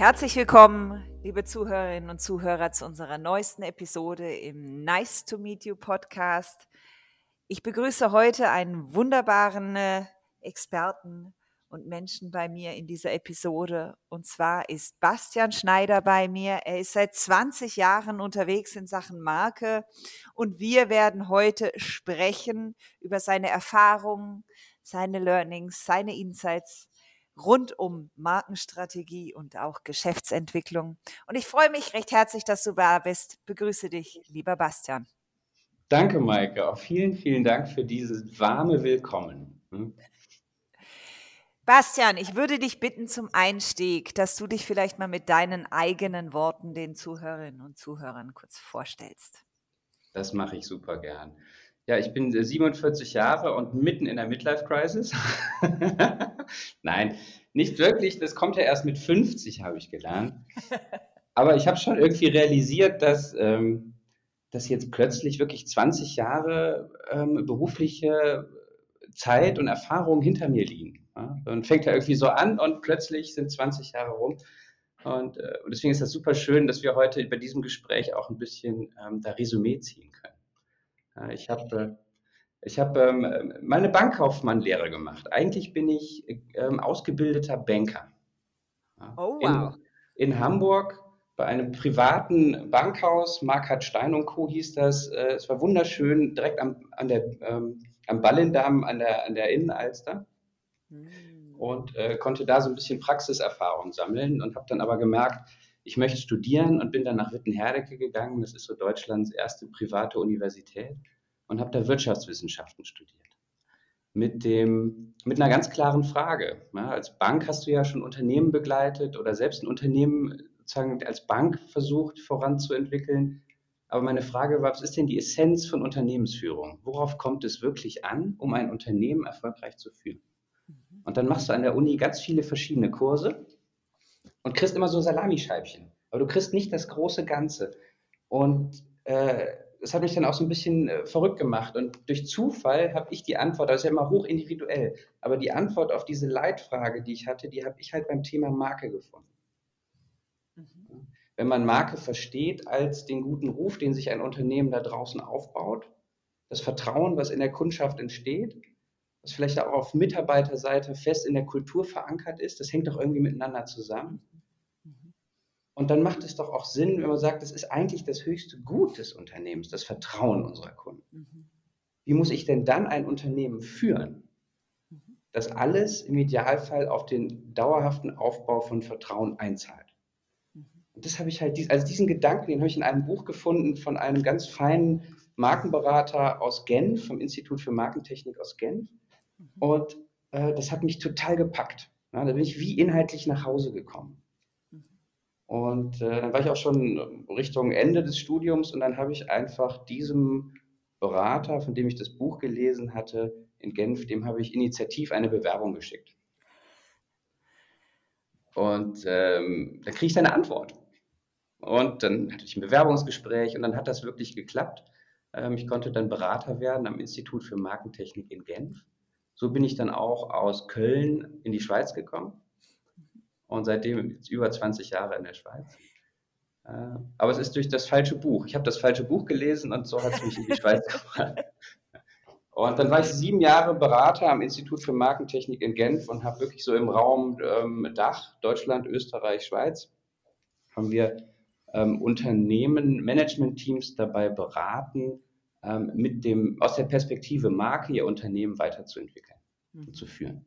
Herzlich willkommen, liebe Zuhörerinnen und Zuhörer, zu unserer neuesten Episode im Nice to Meet You Podcast. Ich begrüße heute einen wunderbaren äh, Experten und Menschen bei mir in dieser Episode. Und zwar ist Bastian Schneider bei mir. Er ist seit 20 Jahren unterwegs in Sachen Marke und wir werden heute sprechen über seine Erfahrungen, seine Learnings, seine Insights rund um Markenstrategie und auch Geschäftsentwicklung. Und ich freue mich recht herzlich, dass du da bist. Begrüße dich, lieber Bastian. Danke, Maike. Auch vielen, vielen Dank für dieses warme Willkommen. Hm? Bastian, ich würde dich bitten zum Einstieg, dass du dich vielleicht mal mit deinen eigenen Worten den Zuhörerinnen und Zuhörern kurz vorstellst. Das mache ich super gern. Ja, ich bin 47 Jahre und mitten in der Midlife Crisis. Nein, nicht wirklich. Das kommt ja erst mit 50, habe ich gelernt. Aber ich habe schon irgendwie realisiert, dass, ähm, dass jetzt plötzlich wirklich 20 Jahre ähm, berufliche Zeit und Erfahrung hinter mir liegen. Ja? Und fängt ja irgendwie so an und plötzlich sind 20 Jahre rum. Und, äh, und deswegen ist das super schön, dass wir heute bei diesem Gespräch auch ein bisschen ähm, da Resümee ziehen können. Ich habe äh, ich hab, ähm, meine Bankkaufmann-Lehre gemacht. Eigentlich bin ich ähm, ausgebildeter Banker. Oh, wow. In, in, Hamburg bei einem privaten Bankhaus, Markhardt Stein und Co. hieß das. Äh, es war wunderschön, direkt am, an der, ähm, am Ballendamm an der, an der Innenalster. Hm. Und äh, konnte da so ein bisschen Praxiserfahrung sammeln und habe dann aber gemerkt, ich möchte studieren und bin dann nach Wittenherdecke gegangen. Das ist so Deutschlands erste private Universität und habe da Wirtschaftswissenschaften studiert. Mit, dem, mit einer ganz klaren Frage. Ja, als Bank hast du ja schon Unternehmen begleitet oder selbst ein Unternehmen sozusagen als Bank versucht voranzuentwickeln. Aber meine Frage war, was ist denn die Essenz von Unternehmensführung? Worauf kommt es wirklich an, um ein Unternehmen erfolgreich zu führen? Und dann machst du an der Uni ganz viele verschiedene Kurse und kriegst immer so Salamischeibchen. Aber du kriegst nicht das große Ganze. Und äh, das hat mich dann auch so ein bisschen äh, verrückt gemacht. Und durch Zufall habe ich die Antwort, das ist ja immer hoch individuell, aber die Antwort auf diese Leitfrage, die ich hatte, die habe ich halt beim Thema Marke gefunden. Mhm. Wenn man Marke versteht als den guten Ruf, den sich ein Unternehmen da draußen aufbaut, das Vertrauen, was in der Kundschaft entsteht, was vielleicht auch auf Mitarbeiterseite fest in der Kultur verankert ist, das hängt doch irgendwie miteinander zusammen. Mhm. Und dann macht es doch auch Sinn, wenn man sagt, das ist eigentlich das höchste Gut des Unternehmens, das Vertrauen unserer Kunden. Mhm. Wie muss ich denn dann ein Unternehmen führen, mhm. das alles im Idealfall auf den dauerhaften Aufbau von Vertrauen einzahlt? Und das habe ich halt, also diesen Gedanken, den habe ich in einem Buch gefunden von einem ganz feinen Markenberater aus Genf, vom Institut für Markentechnik aus Genf. Mhm. Und äh, das hat mich total gepackt. Ja, da bin ich wie inhaltlich nach Hause gekommen. Und äh, dann war ich auch schon Richtung Ende des Studiums und dann habe ich einfach diesem Berater, von dem ich das Buch gelesen hatte, in Genf, dem habe ich initiativ eine Bewerbung geschickt. Und ähm, dann kriege ich eine Antwort. Und dann hatte ich ein Bewerbungsgespräch und dann hat das wirklich geklappt. Ähm, ich konnte dann Berater werden am Institut für Markentechnik in Genf. So bin ich dann auch aus Köln in die Schweiz gekommen und seitdem jetzt über 20 Jahre in der Schweiz. Äh, aber es ist durch das falsche Buch. Ich habe das falsche Buch gelesen und so hat es mich in die Schweiz gebracht. Und dann war ich sieben Jahre Berater am Institut für Markentechnik in Genf und habe wirklich so im Raum ähm, Dach, Deutschland, Österreich, Schweiz, haben wir ähm, Unternehmen, Managementteams dabei beraten, ähm, mit dem, aus der Perspektive Marke ihr Unternehmen weiterzuentwickeln mhm. und zu führen.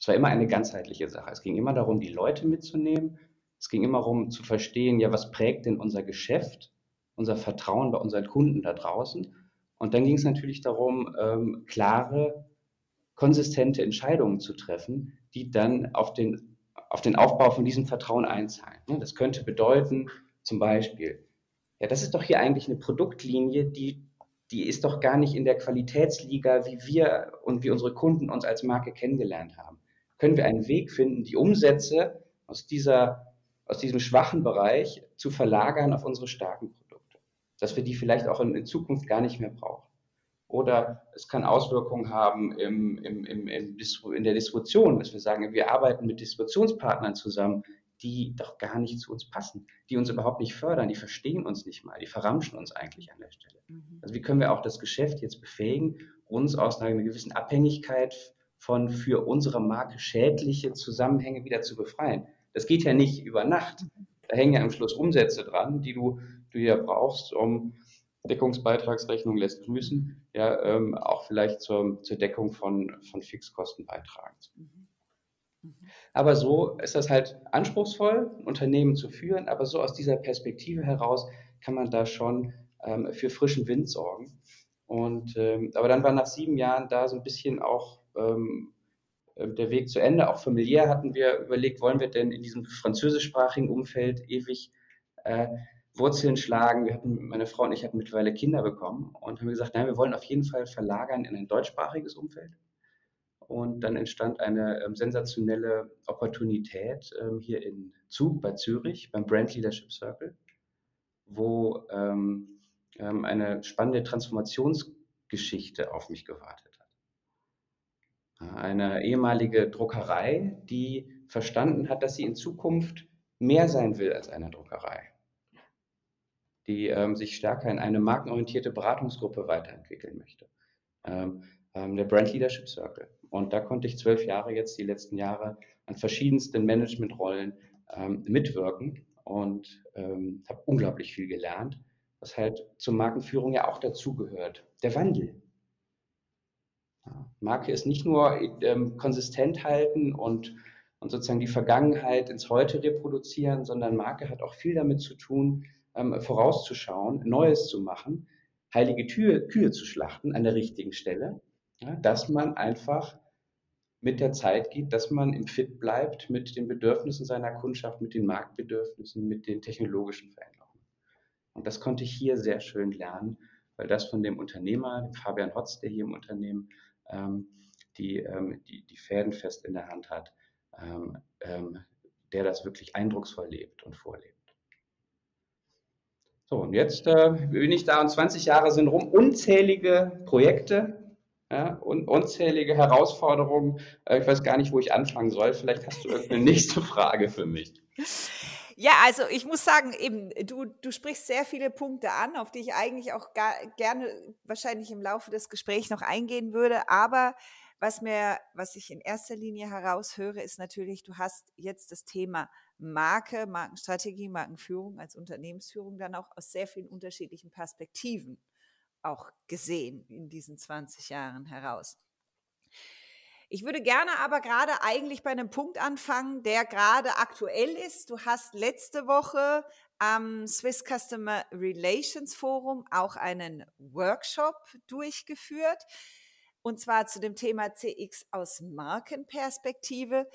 Es war immer eine ganzheitliche Sache. Es ging immer darum, die Leute mitzunehmen. Es ging immer darum zu verstehen, ja, was prägt denn unser Geschäft, unser Vertrauen bei unseren Kunden da draußen. Und dann ging es natürlich darum, ähm, klare, konsistente Entscheidungen zu treffen, die dann auf den, auf den Aufbau von diesem Vertrauen einzahlen. Das könnte bedeuten, zum Beispiel, ja, das ist doch hier eigentlich eine Produktlinie, die die ist doch gar nicht in der Qualitätsliga, wie wir und wie unsere Kunden uns als Marke kennengelernt haben. Können wir einen Weg finden, die Umsätze aus, dieser, aus diesem schwachen Bereich zu verlagern auf unsere starken Produkte, dass wir die vielleicht auch in, in Zukunft gar nicht mehr brauchen. Oder es kann Auswirkungen haben im, im, im, in der Distribution, dass wir sagen, wir arbeiten mit Distributionspartnern zusammen, die doch gar nicht zu uns passen, die uns überhaupt nicht fördern, die verstehen uns nicht mal, die verramschen uns eigentlich an der Stelle. Mhm. Also wie können wir auch das Geschäft jetzt befähigen, uns aus einer gewissen Abhängigkeit von für unsere Marke schädliche Zusammenhänge wieder zu befreien? Das geht ja nicht über Nacht. Da hängen ja am Schluss Umsätze dran, die du, du ja brauchst, um Deckungsbeitragsrechnung lässt grüßen, ja, ähm, auch vielleicht zur, zur Deckung von, von Fixkosten beitragen. Aber so ist das halt anspruchsvoll, Unternehmen zu führen, aber so aus dieser Perspektive heraus kann man da schon ähm, für frischen Wind sorgen. Und, ähm, aber dann war nach sieben Jahren da so ein bisschen auch ähm, äh, der Weg zu Ende. Auch familiär hatten wir überlegt, wollen wir denn in diesem französischsprachigen Umfeld ewig äh, Wurzeln schlagen. Wir hatten, meine Frau und ich hatten mittlerweile Kinder bekommen und haben gesagt, nein, wir wollen auf jeden Fall verlagern in ein deutschsprachiges Umfeld. Und dann entstand eine ähm, sensationelle Opportunität ähm, hier in Zug bei Zürich beim Brand Leadership Circle, wo ähm, ähm eine spannende Transformationsgeschichte auf mich gewartet. Eine ehemalige Druckerei, die verstanden hat, dass sie in Zukunft mehr sein will als eine Druckerei, die ähm, sich stärker in eine markenorientierte Beratungsgruppe weiterentwickeln möchte. Ähm, der Brand Leadership Circle. Und da konnte ich zwölf Jahre jetzt, die letzten Jahre, an verschiedensten Managementrollen ähm, mitwirken und ähm, habe unglaublich viel gelernt, was halt zur Markenführung ja auch dazugehört. Der Wandel. Marke ist nicht nur ähm, konsistent halten und, und sozusagen die Vergangenheit ins Heute reproduzieren, sondern Marke hat auch viel damit zu tun, ähm, vorauszuschauen, Neues zu machen, heilige Tür, Kühe zu schlachten an der richtigen Stelle ja, dass man einfach mit der Zeit geht, dass man im Fit bleibt mit den Bedürfnissen seiner Kundschaft, mit den Marktbedürfnissen, mit den technologischen Veränderungen. Und das konnte ich hier sehr schön lernen, weil das von dem Unternehmer, dem Fabian Hotz, der hier im Unternehmen die, ähm, die, die Fäden fest in der Hand hat, ähm, ähm der das wirklich eindrucksvoll lebt und vorlebt. So, und jetzt äh, bin ich da und 20 Jahre sind rum, unzählige Projekte, ja, und unzählige Herausforderungen. Äh, ich weiß gar nicht, wo ich anfangen soll. Vielleicht hast du irgendeine nächste Frage für mich. Ja, also ich muss sagen, eben, du, du sprichst sehr viele Punkte an, auf die ich eigentlich auch gar, gerne wahrscheinlich im Laufe des Gesprächs noch eingehen würde. Aber was mir, was ich in erster Linie heraushöre, ist natürlich, du hast jetzt das Thema Marke, Markenstrategie, Markenführung als Unternehmensführung dann auch aus sehr vielen unterschiedlichen Perspektiven auch gesehen in diesen 20 Jahren heraus. Ich würde gerne aber gerade eigentlich bei einem Punkt anfangen, der gerade aktuell ist. Du hast letzte Woche am Swiss Customer Relations Forum auch einen Workshop durchgeführt, und zwar zu dem Thema CX aus Markenperspektive.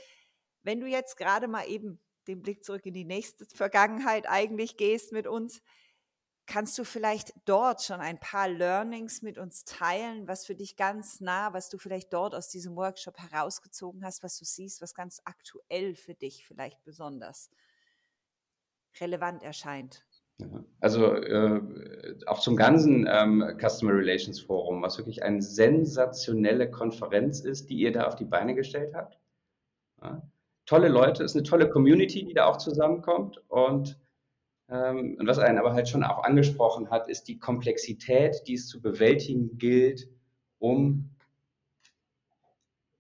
Wenn du jetzt gerade mal eben den Blick zurück in die nächste Vergangenheit eigentlich gehst mit uns, Kannst du vielleicht dort schon ein paar Learnings mit uns teilen, was für dich ganz nah, was du vielleicht dort aus diesem Workshop herausgezogen hast, was du siehst, was ganz aktuell für dich vielleicht besonders relevant erscheint? Also äh, auch zum ganzen ähm, Customer Relations Forum, was wirklich eine sensationelle Konferenz ist, die ihr da auf die Beine gestellt habt. Ja. Tolle Leute, ist eine tolle Community, die da auch zusammenkommt und ähm, und was einen aber halt schon auch angesprochen hat, ist die Komplexität, die es zu bewältigen gilt, um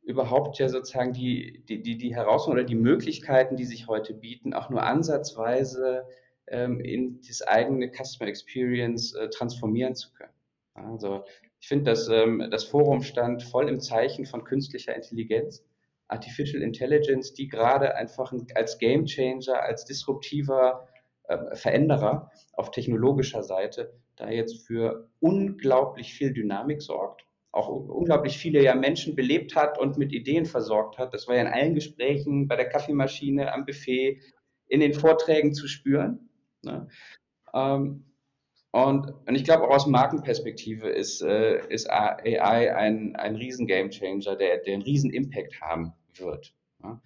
überhaupt ja sozusagen die, die, die, die Herausforderungen oder die Möglichkeiten, die sich heute bieten, auch nur ansatzweise ähm, in das eigene Customer Experience äh, transformieren zu können. Also ich finde, dass ähm, das Forum stand voll im Zeichen von künstlicher Intelligenz, Artificial Intelligence, die gerade einfach als Game Changer, als disruptiver äh, Veränderer auf technologischer Seite da jetzt für unglaublich viel Dynamik sorgt, auch unglaublich viele ja Menschen belebt hat und mit Ideen versorgt hat. Das war ja in allen Gesprächen, bei der Kaffeemaschine, am Buffet, in den Vorträgen zu spüren. Ne? Ähm, und, und, ich glaube, auch aus Markenperspektive ist, äh, ist AI ein, ein riesen Gamechanger, der, der einen riesen Impact haben wird. Ne?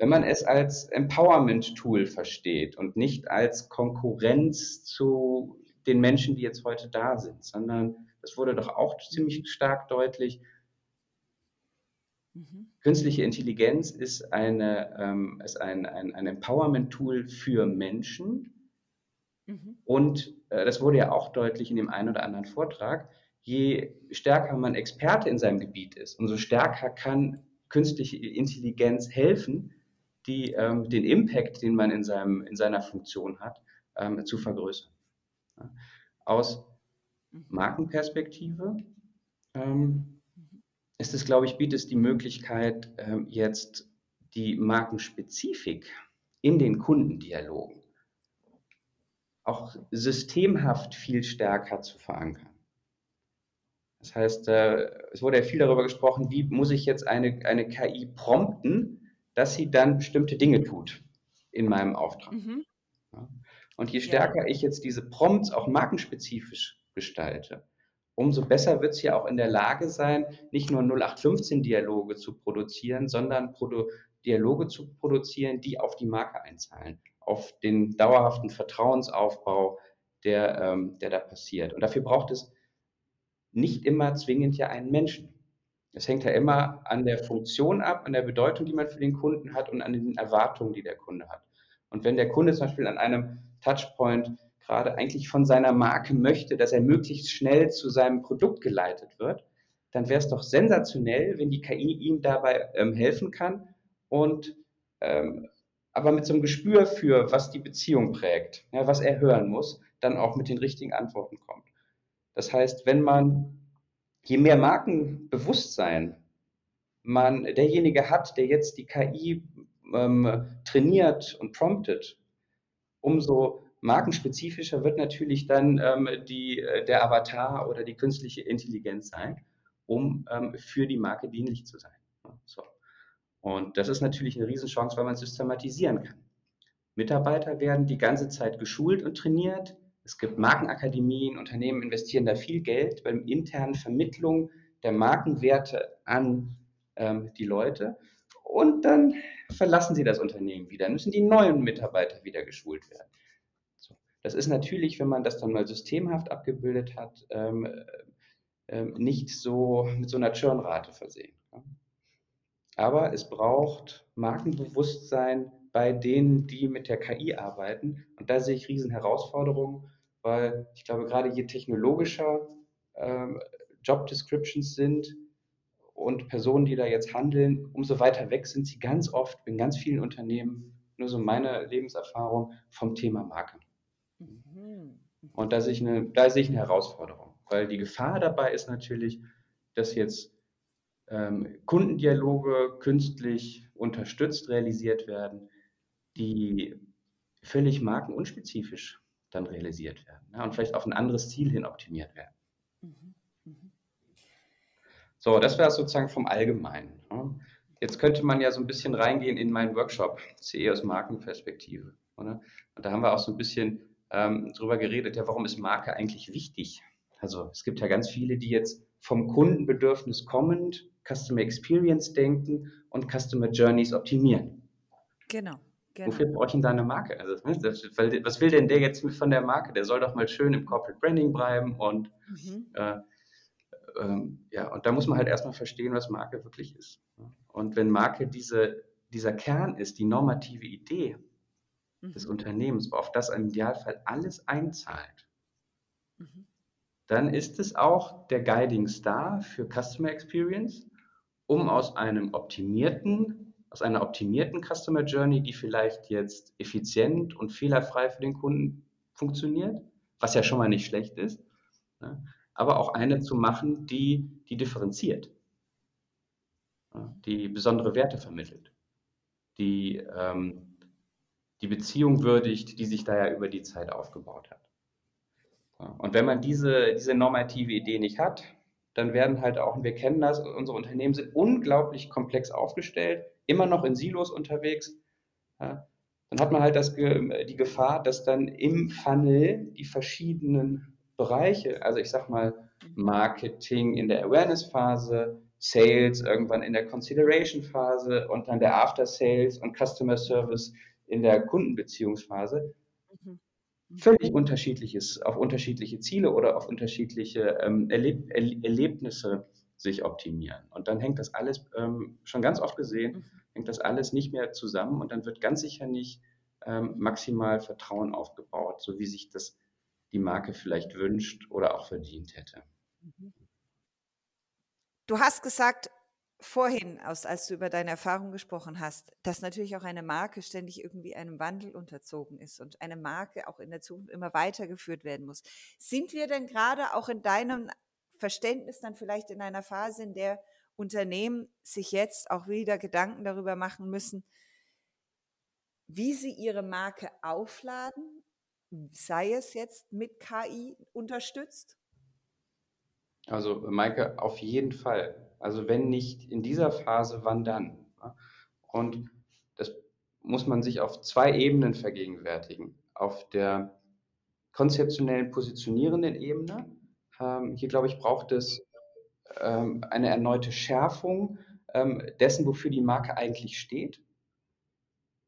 Wenn man es als Empowerment-Tool versteht und nicht als Konkurrenz zu den Menschen, die jetzt heute da sind, sondern das wurde doch auch ziemlich stark deutlich, Mhm. Künstliche Intelligenz ist, eine, ähm, ist ein, ein, ein Empowerment-Tool für Menschen. Mhm. Und äh, das wurde ja auch deutlich in dem einen oder anderen Vortrag. Je stärker man Experte in seinem Gebiet ist, umso stärker kann künstliche Intelligenz helfen, die, ähm, den Impact, den man in, seinem, in seiner Funktion hat, ähm, zu vergrößern. Aus mhm. Markenperspektive ähm, ist es, glaube ich, bietet es die Möglichkeit, ähm, jetzt die Markenspezifik in den Kundendialogen auch systemhaft viel stärker zu verankern. Das heißt, äh, es wurde ja viel darüber gesprochen, wie muss ich jetzt eine, eine KI prompten, dass sie dann bestimmte Dinge tut in meinem Auftrag. Mhm. Ja. Und je stärker ja. ich jetzt diese Prompts auch markenspezifisch gestalte, umso besser wird es ja auch in der Lage sein, nicht nur 0815-Dialoge zu produzieren, sondern Produ Dialoge zu produzieren, die auf die Marke einzahlen, auf den dauerhaften Vertrauensaufbau, der, ähm, der da passiert. Und dafür braucht es nicht immer zwingend ja einen Menschen. Es hängt ja immer an der Funktion ab, an der Bedeutung, die man für den Kunden hat und an den Erwartungen, die der Kunde hat. Und wenn der Kunde zum Beispiel an einem Touchpoint gerade eigentlich von seiner Marke möchte, dass er möglichst schnell zu seinem Produkt geleitet wird, dann wäre es doch sensationell, wenn die KI ihm dabei ähm, helfen kann und ähm, aber mit so einem Gespür für, was die Beziehung prägt, ja, was er hören muss, dann auch mit den richtigen Antworten kommt. Das heißt, wenn man je mehr Markenbewusstsein man derjenige hat, der jetzt die KI ähm, trainiert und promptet, umso markenspezifischer wird natürlich dann ähm, die, äh, der Avatar oder die künstliche Intelligenz sein, um ähm, für die Marke dienlich zu sein. So. Und das ist natürlich eine Riesenchance, weil man systematisieren kann. Mitarbeiter werden die ganze Zeit geschult und trainiert. Es gibt Markenakademien, Unternehmen investieren da viel Geld bei der internen Vermittlung der Markenwerte an ähm, die Leute. Und dann verlassen sie das Unternehmen wieder. Müssen die neuen Mitarbeiter wieder geschult werden. So. Das ist natürlich, wenn man das dann mal systemhaft abgebildet hat, ähm, äh, nicht so mit so einer Churnrate versehen. Ja. Aber es braucht Markenbewusstsein bei denen, die mit der KI arbeiten. Und da sehe ich riesen Herausforderungen weil ich glaube, gerade je technologischer ähm, Job Descriptions sind und Personen, die da jetzt handeln, umso weiter weg sind sie ganz oft in ganz vielen Unternehmen, nur so meine Lebenserfahrung, vom Thema Marke. Mhm. Und da sehe, ich eine, da sehe ich eine Herausforderung, weil die Gefahr dabei ist natürlich, dass jetzt ähm, Kundendialoge künstlich unterstützt realisiert werden, die völlig markenunspezifisch dann realisiert werden ja, und vielleicht auf ein anderes Ziel hin optimiert werden. Mhm. Mhm. So, das wäre sozusagen vom Allgemeinen. Ja. Jetzt könnte man ja so ein bisschen reingehen in meinen Workshop, CE aus Markenperspektive. Oder? Und da haben wir auch so ein bisschen ähm, drüber geredet, ja, warum ist Marke eigentlich wichtig? Also es gibt ja ganz viele, die jetzt vom Kundenbedürfnis kommend Customer Experience denken und Customer Journeys optimieren. Genau. Genau. Wofür brauche ich denn da eine Marke? Also, was will denn der jetzt von der Marke? Der soll doch mal schön im Corporate Branding bleiben und mhm. äh, ähm, ja, und da muss man halt erstmal verstehen, was Marke wirklich ist. Und wenn Marke diese, dieser Kern ist, die normative Idee mhm. des Unternehmens, auf das im Idealfall alles einzahlt, mhm. dann ist es auch der Guiding Star für Customer Experience, um aus einem optimierten aus einer optimierten Customer Journey, die vielleicht jetzt effizient und fehlerfrei für den Kunden funktioniert, was ja schon mal nicht schlecht ist, ne? aber auch eine zu machen, die, die differenziert, die besondere Werte vermittelt, die ähm, die Beziehung würdigt, die sich da ja über die Zeit aufgebaut hat. Und wenn man diese, diese normative Idee nicht hat, dann werden halt auch, und wir kennen das, unsere Unternehmen sind unglaublich komplex aufgestellt, immer noch in Silos unterwegs. Ja, dann hat man halt das, die Gefahr, dass dann im Funnel die verschiedenen Bereiche, also ich sag mal Marketing in der Awareness-Phase, Sales irgendwann in der Consideration-Phase und dann der After-Sales und Customer Service in der Kundenbeziehungsphase, völlig unterschiedliches, auf unterschiedliche Ziele oder auf unterschiedliche ähm, Erleb Erlebnisse sich optimieren. Und dann hängt das alles, ähm, schon ganz oft gesehen, mhm. hängt das alles nicht mehr zusammen und dann wird ganz sicher nicht ähm, maximal Vertrauen aufgebaut, so wie sich das die Marke vielleicht wünscht oder auch verdient hätte. Mhm. Du hast gesagt, vorhin, aus, als du über deine Erfahrung gesprochen hast, dass natürlich auch eine Marke ständig irgendwie einem Wandel unterzogen ist und eine Marke auch in der Zukunft immer weitergeführt werden muss. Sind wir denn gerade auch in deinem Verständnis dann vielleicht in einer Phase, in der Unternehmen sich jetzt auch wieder Gedanken darüber machen müssen, wie sie ihre Marke aufladen, sei es jetzt mit KI unterstützt? Also Maike, auf jeden Fall. Also wenn nicht in dieser Phase, wann dann? Und das muss man sich auf zwei Ebenen vergegenwärtigen. Auf der konzeptionellen positionierenden Ebene. Ähm, hier, glaube ich, braucht es ähm, eine erneute Schärfung ähm, dessen, wofür die Marke eigentlich steht.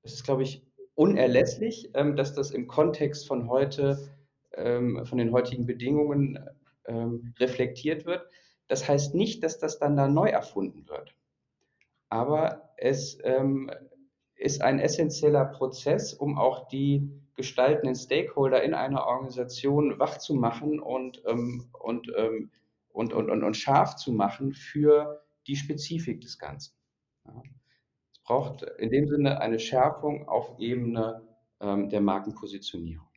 Es ist, glaube ich, unerlässlich, ähm, dass das im Kontext von heute, ähm, von den heutigen Bedingungen ähm, reflektiert wird. Das heißt nicht, dass das dann da neu erfunden wird. Aber es ähm, ist ein essentieller Prozess, um auch die gestaltenden Stakeholder in einer Organisation wach zu machen und, ähm, und, ähm, und, und, und, und, scharf zu machen für die Spezifik des Ganzen. Ja. Es braucht in dem Sinne eine Schärfung auf Ebene ähm, der Markenpositionierung.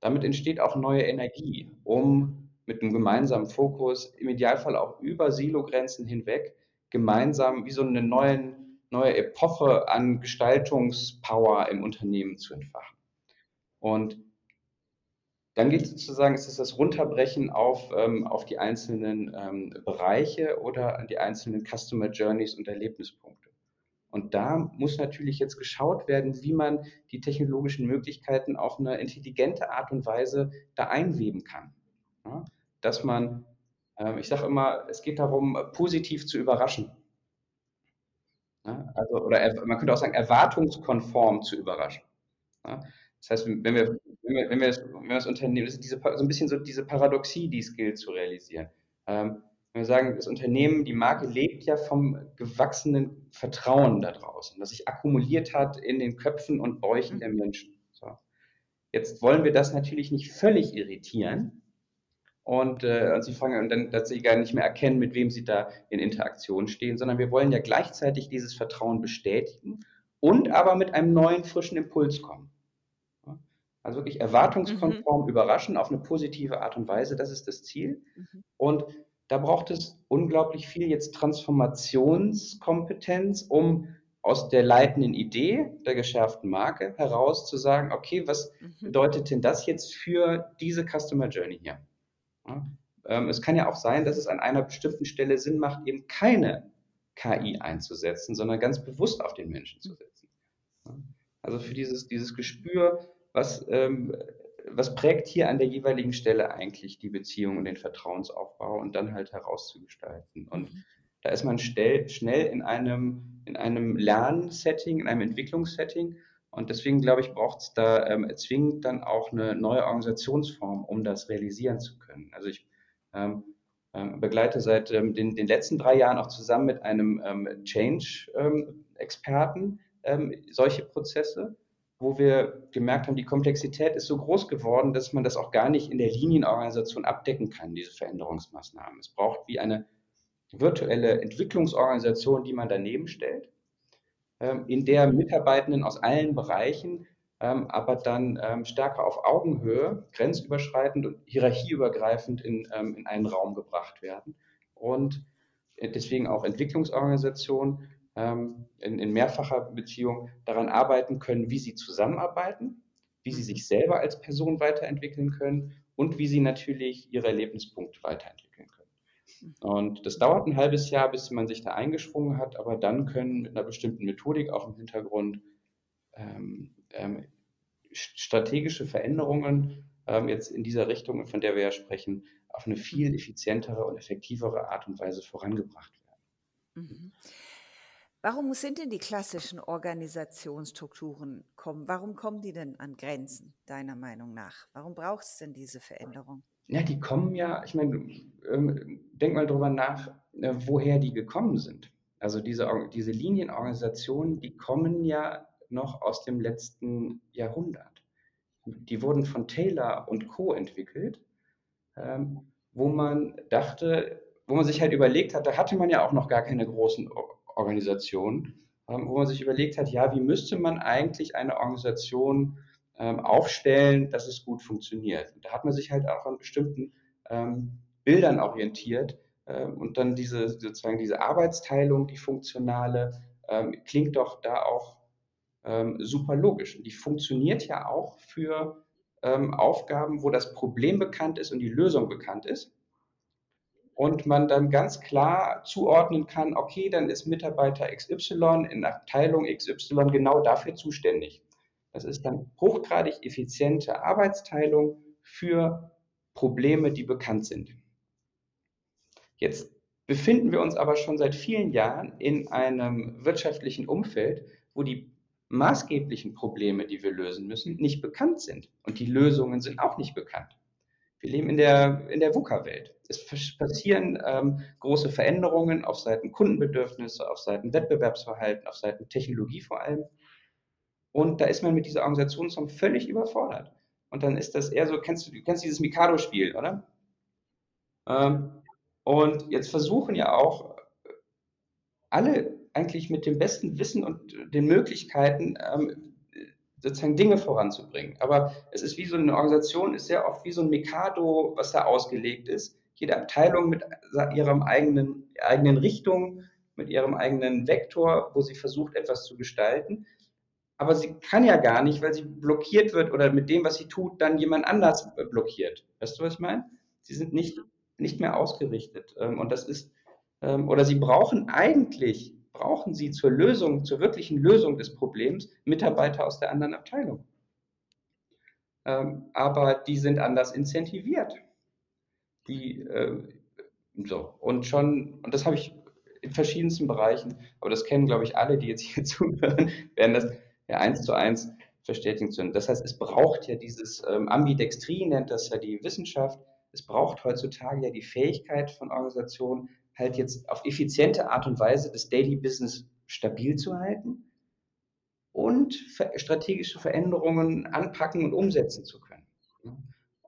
Damit entsteht auch neue Energie, um mit einem gemeinsamen Fokus, im Idealfall auch über Silogrenzen hinweg, gemeinsam wie so eine neuen, neue Epoche an Gestaltungspower im Unternehmen zu entfachen. Und dann geht es sozusagen, ist es das Runterbrechen auf, ähm, auf die einzelnen ähm, Bereiche oder an die einzelnen Customer Journeys und Erlebnispunkte. Und da muss natürlich jetzt geschaut werden, wie man die technologischen Möglichkeiten auf eine intelligente Art und Weise da einweben kann. Ja? Dass man, äh, ich sage immer, es geht darum, positiv zu überraschen. Ja, also, oder man könnte auch sagen, erwartungskonform zu überraschen. Ja, das heißt, wenn wir, wenn wir, wenn wir, das, wenn wir das Unternehmen, das ist diese, so ein bisschen so diese Paradoxie, die es gilt zu realisieren. Ähm, wenn wir sagen, das Unternehmen, die Marke lebt ja vom gewachsenen Vertrauen da draußen, das sich akkumuliert hat in den Köpfen und Bäuchen der Menschen. So. Jetzt wollen wir das natürlich nicht völlig irritieren, und, äh, und sie fangen dann, dass sie gar nicht mehr erkennen, mit wem sie da in Interaktion stehen, sondern wir wollen ja gleichzeitig dieses Vertrauen bestätigen und aber mit einem neuen, frischen Impuls kommen. Also wirklich erwartungskonform mhm. überraschen auf eine positive Art und Weise, das ist das Ziel. Mhm. Und da braucht es unglaublich viel jetzt Transformationskompetenz, um aus der leitenden Idee der geschärften Marke heraus zu sagen, okay, was mhm. bedeutet denn das jetzt für diese Customer Journey hier? Ähm, es kann ja auch sein, dass es an einer bestimmten Stelle Sinn macht, eben keine KI einzusetzen, sondern ganz bewusst auf den Menschen zu setzen. Also für dieses, dieses Gespür, was, ähm, was prägt hier an der jeweiligen Stelle eigentlich die Beziehung und den Vertrauensaufbau und dann halt herauszugestalten. Und mhm. da ist man schnell, schnell in einem, in einem Lernsetting, in einem Entwicklungssetting und deswegen glaube ich, braucht es da ähm, zwingend dann auch eine neue Organisationsform, um das realisieren zu können. Also ich ähm, ähm, begleite seit ähm, den, den, letzten drei Jahren auch zusammen mit einem ähm, Change-Experten ähm, solche Prozesse, wo wir gemerkt haben, die Komplexität ist so groß geworden, dass man das auch gar nicht in der Linienorganisation abdecken kann, diese Veränderungsmaßnahmen. Es braucht wie eine virtuelle Entwicklungsorganisation, die man daneben stellt in der Mitarbeitenden aus allen Bereichen ähm, aber dann ähm, stärker auf Augenhöhe, grenzüberschreitend und hierarchieübergreifend in, in einen Raum gebracht werden. Und äh, deswegen auch Entwicklungsorganisationen in, in mehrfacher Beziehung daran arbeiten können, wie sie zusammenarbeiten, wie sie sich selber als Person weiterentwickeln können und wie sie natürlich ihre Erlebnispunkte weiterentwickeln können. Und das dauert ein halbes Jahr, bis man sich da eingeschwungen hat, aber dann können mit einer bestimmten Methodik auch im Hintergrund ähm, ähm, strategische Veränderungen ähm, jetzt in dieser Richtung, von der wir ja sprechen, auf eine viel effizientere und effektivere Art und Weise vorangebracht werden. Mhm. Warum sind denn die klassischen Organisationsstrukturen kommen? Warum kommen die denn an Grenzen, deiner Meinung nach? Warum braucht es denn diese Veränderung? Ja, die kommen ja, ich meine, ähm, denk mal drüber nach, äh, woher die gekommen sind. Also diese, diese Linienorganisationen, die kommen ja noch aus dem letzten Jahrhundert. Die wurden von Taylor und Co. entwickelt, ähm, wo man dachte, wo man sich halt überlegt hat, da hatte man ja auch noch gar keine großen Organisationen, ähm, wo man sich überlegt hat, ja, wie müsste man eigentlich eine Organisation ähm, aufstellen, dass es gut funktioniert. Und da hat man sich halt auch an bestimmten ähm, Bildern orientiert äh, und dann diese sozusagen diese Arbeitsteilung, die funktionale, ähm, klingt doch da auch ähm, super logisch. Und die funktioniert ja auch für ähm, Aufgaben, wo das Problem bekannt ist und die Lösung bekannt ist. Und man dann ganz klar zuordnen kann, okay, dann ist Mitarbeiter XY in Abteilung XY genau dafür zuständig. Das ist dann hochgradig effiziente Arbeitsteilung für Probleme, die bekannt sind. Jetzt befinden wir uns aber schon seit vielen Jahren in einem wirtschaftlichen Umfeld, wo die maßgeblichen Probleme, die wir lösen müssen, nicht bekannt sind. Und die Lösungen sind auch nicht bekannt. Wir leben in der, in der VUCA-Welt. Es passieren ähm, große Veränderungen auf Seiten Kundenbedürfnisse, auf Seiten Wettbewerbsverhalten, auf Seiten Technologie vor allem. Und da ist man mit dieser Organisationsform völlig überfordert. Und dann ist das eher so, kennst du, kennst dieses Mikado-Spiel, oder? Ähm, und jetzt versuchen ja auch alle eigentlich mit dem besten Wissen und den Möglichkeiten ähm, sozusagen Dinge voranzubringen. Aber es ist wie so eine Organisation, ist sehr oft wie so ein Mikado, was da ausgelegt ist. Jede Abteilung mit ihrem eigenen, eigenen Richtung, mit ihrem eigenen Vektor, wo sie versucht, etwas zu gestalten. Aber sie kann ja gar nicht, weil sie blockiert wird oder mit dem, was sie tut, dann jemand anders blockiert. Weißt du, was ich meine? Sie sind nicht nicht mehr ausgerichtet. Ähm, und das ist, ähm, oder sie brauchen eigentlich, brauchen sie zur Lösung, zur wirklichen Lösung des Problems Mitarbeiter aus der anderen Abteilung. Ähm, aber die sind anders incentiviert. Die, so, und schon, und das habe ich in verschiedensten Bereichen, aber das kennen, glaube ich, alle, die jetzt hier zuhören, werden das ja eins zu eins bestätigen können. Das heißt, es braucht ja dieses ähm, Ambidextrie, nennt das ja die Wissenschaft, es braucht heutzutage ja die Fähigkeit von Organisationen, halt jetzt auf effiziente Art und Weise das Daily Business stabil zu halten und strategische Veränderungen anpacken und umsetzen zu können.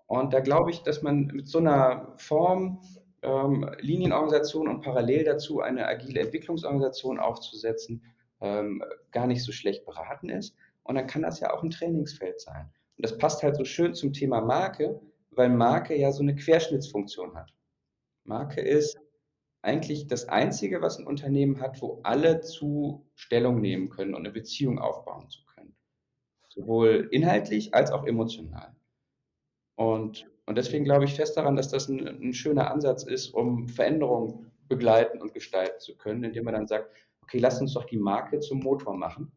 Und da glaube ich, dass man mit so einer Form ähm, Linienorganisation und parallel dazu eine agile Entwicklungsorganisation aufzusetzen, ähm, gar nicht so schlecht beraten ist. Und dann kann das ja auch ein Trainingsfeld sein. Und das passt halt so schön zum Thema Marke, weil Marke ja so eine Querschnittsfunktion hat. Marke ist eigentlich das Einzige, was ein Unternehmen hat, wo alle zu Stellung nehmen können und eine Beziehung aufbauen zu können. Sowohl inhaltlich als auch emotional. Und, und deswegen glaube ich fest daran, dass das ein, ein schöner Ansatz ist, um Veränderungen begleiten und gestalten zu können, indem man dann sagt, okay, lass uns doch die Marke zum Motor machen.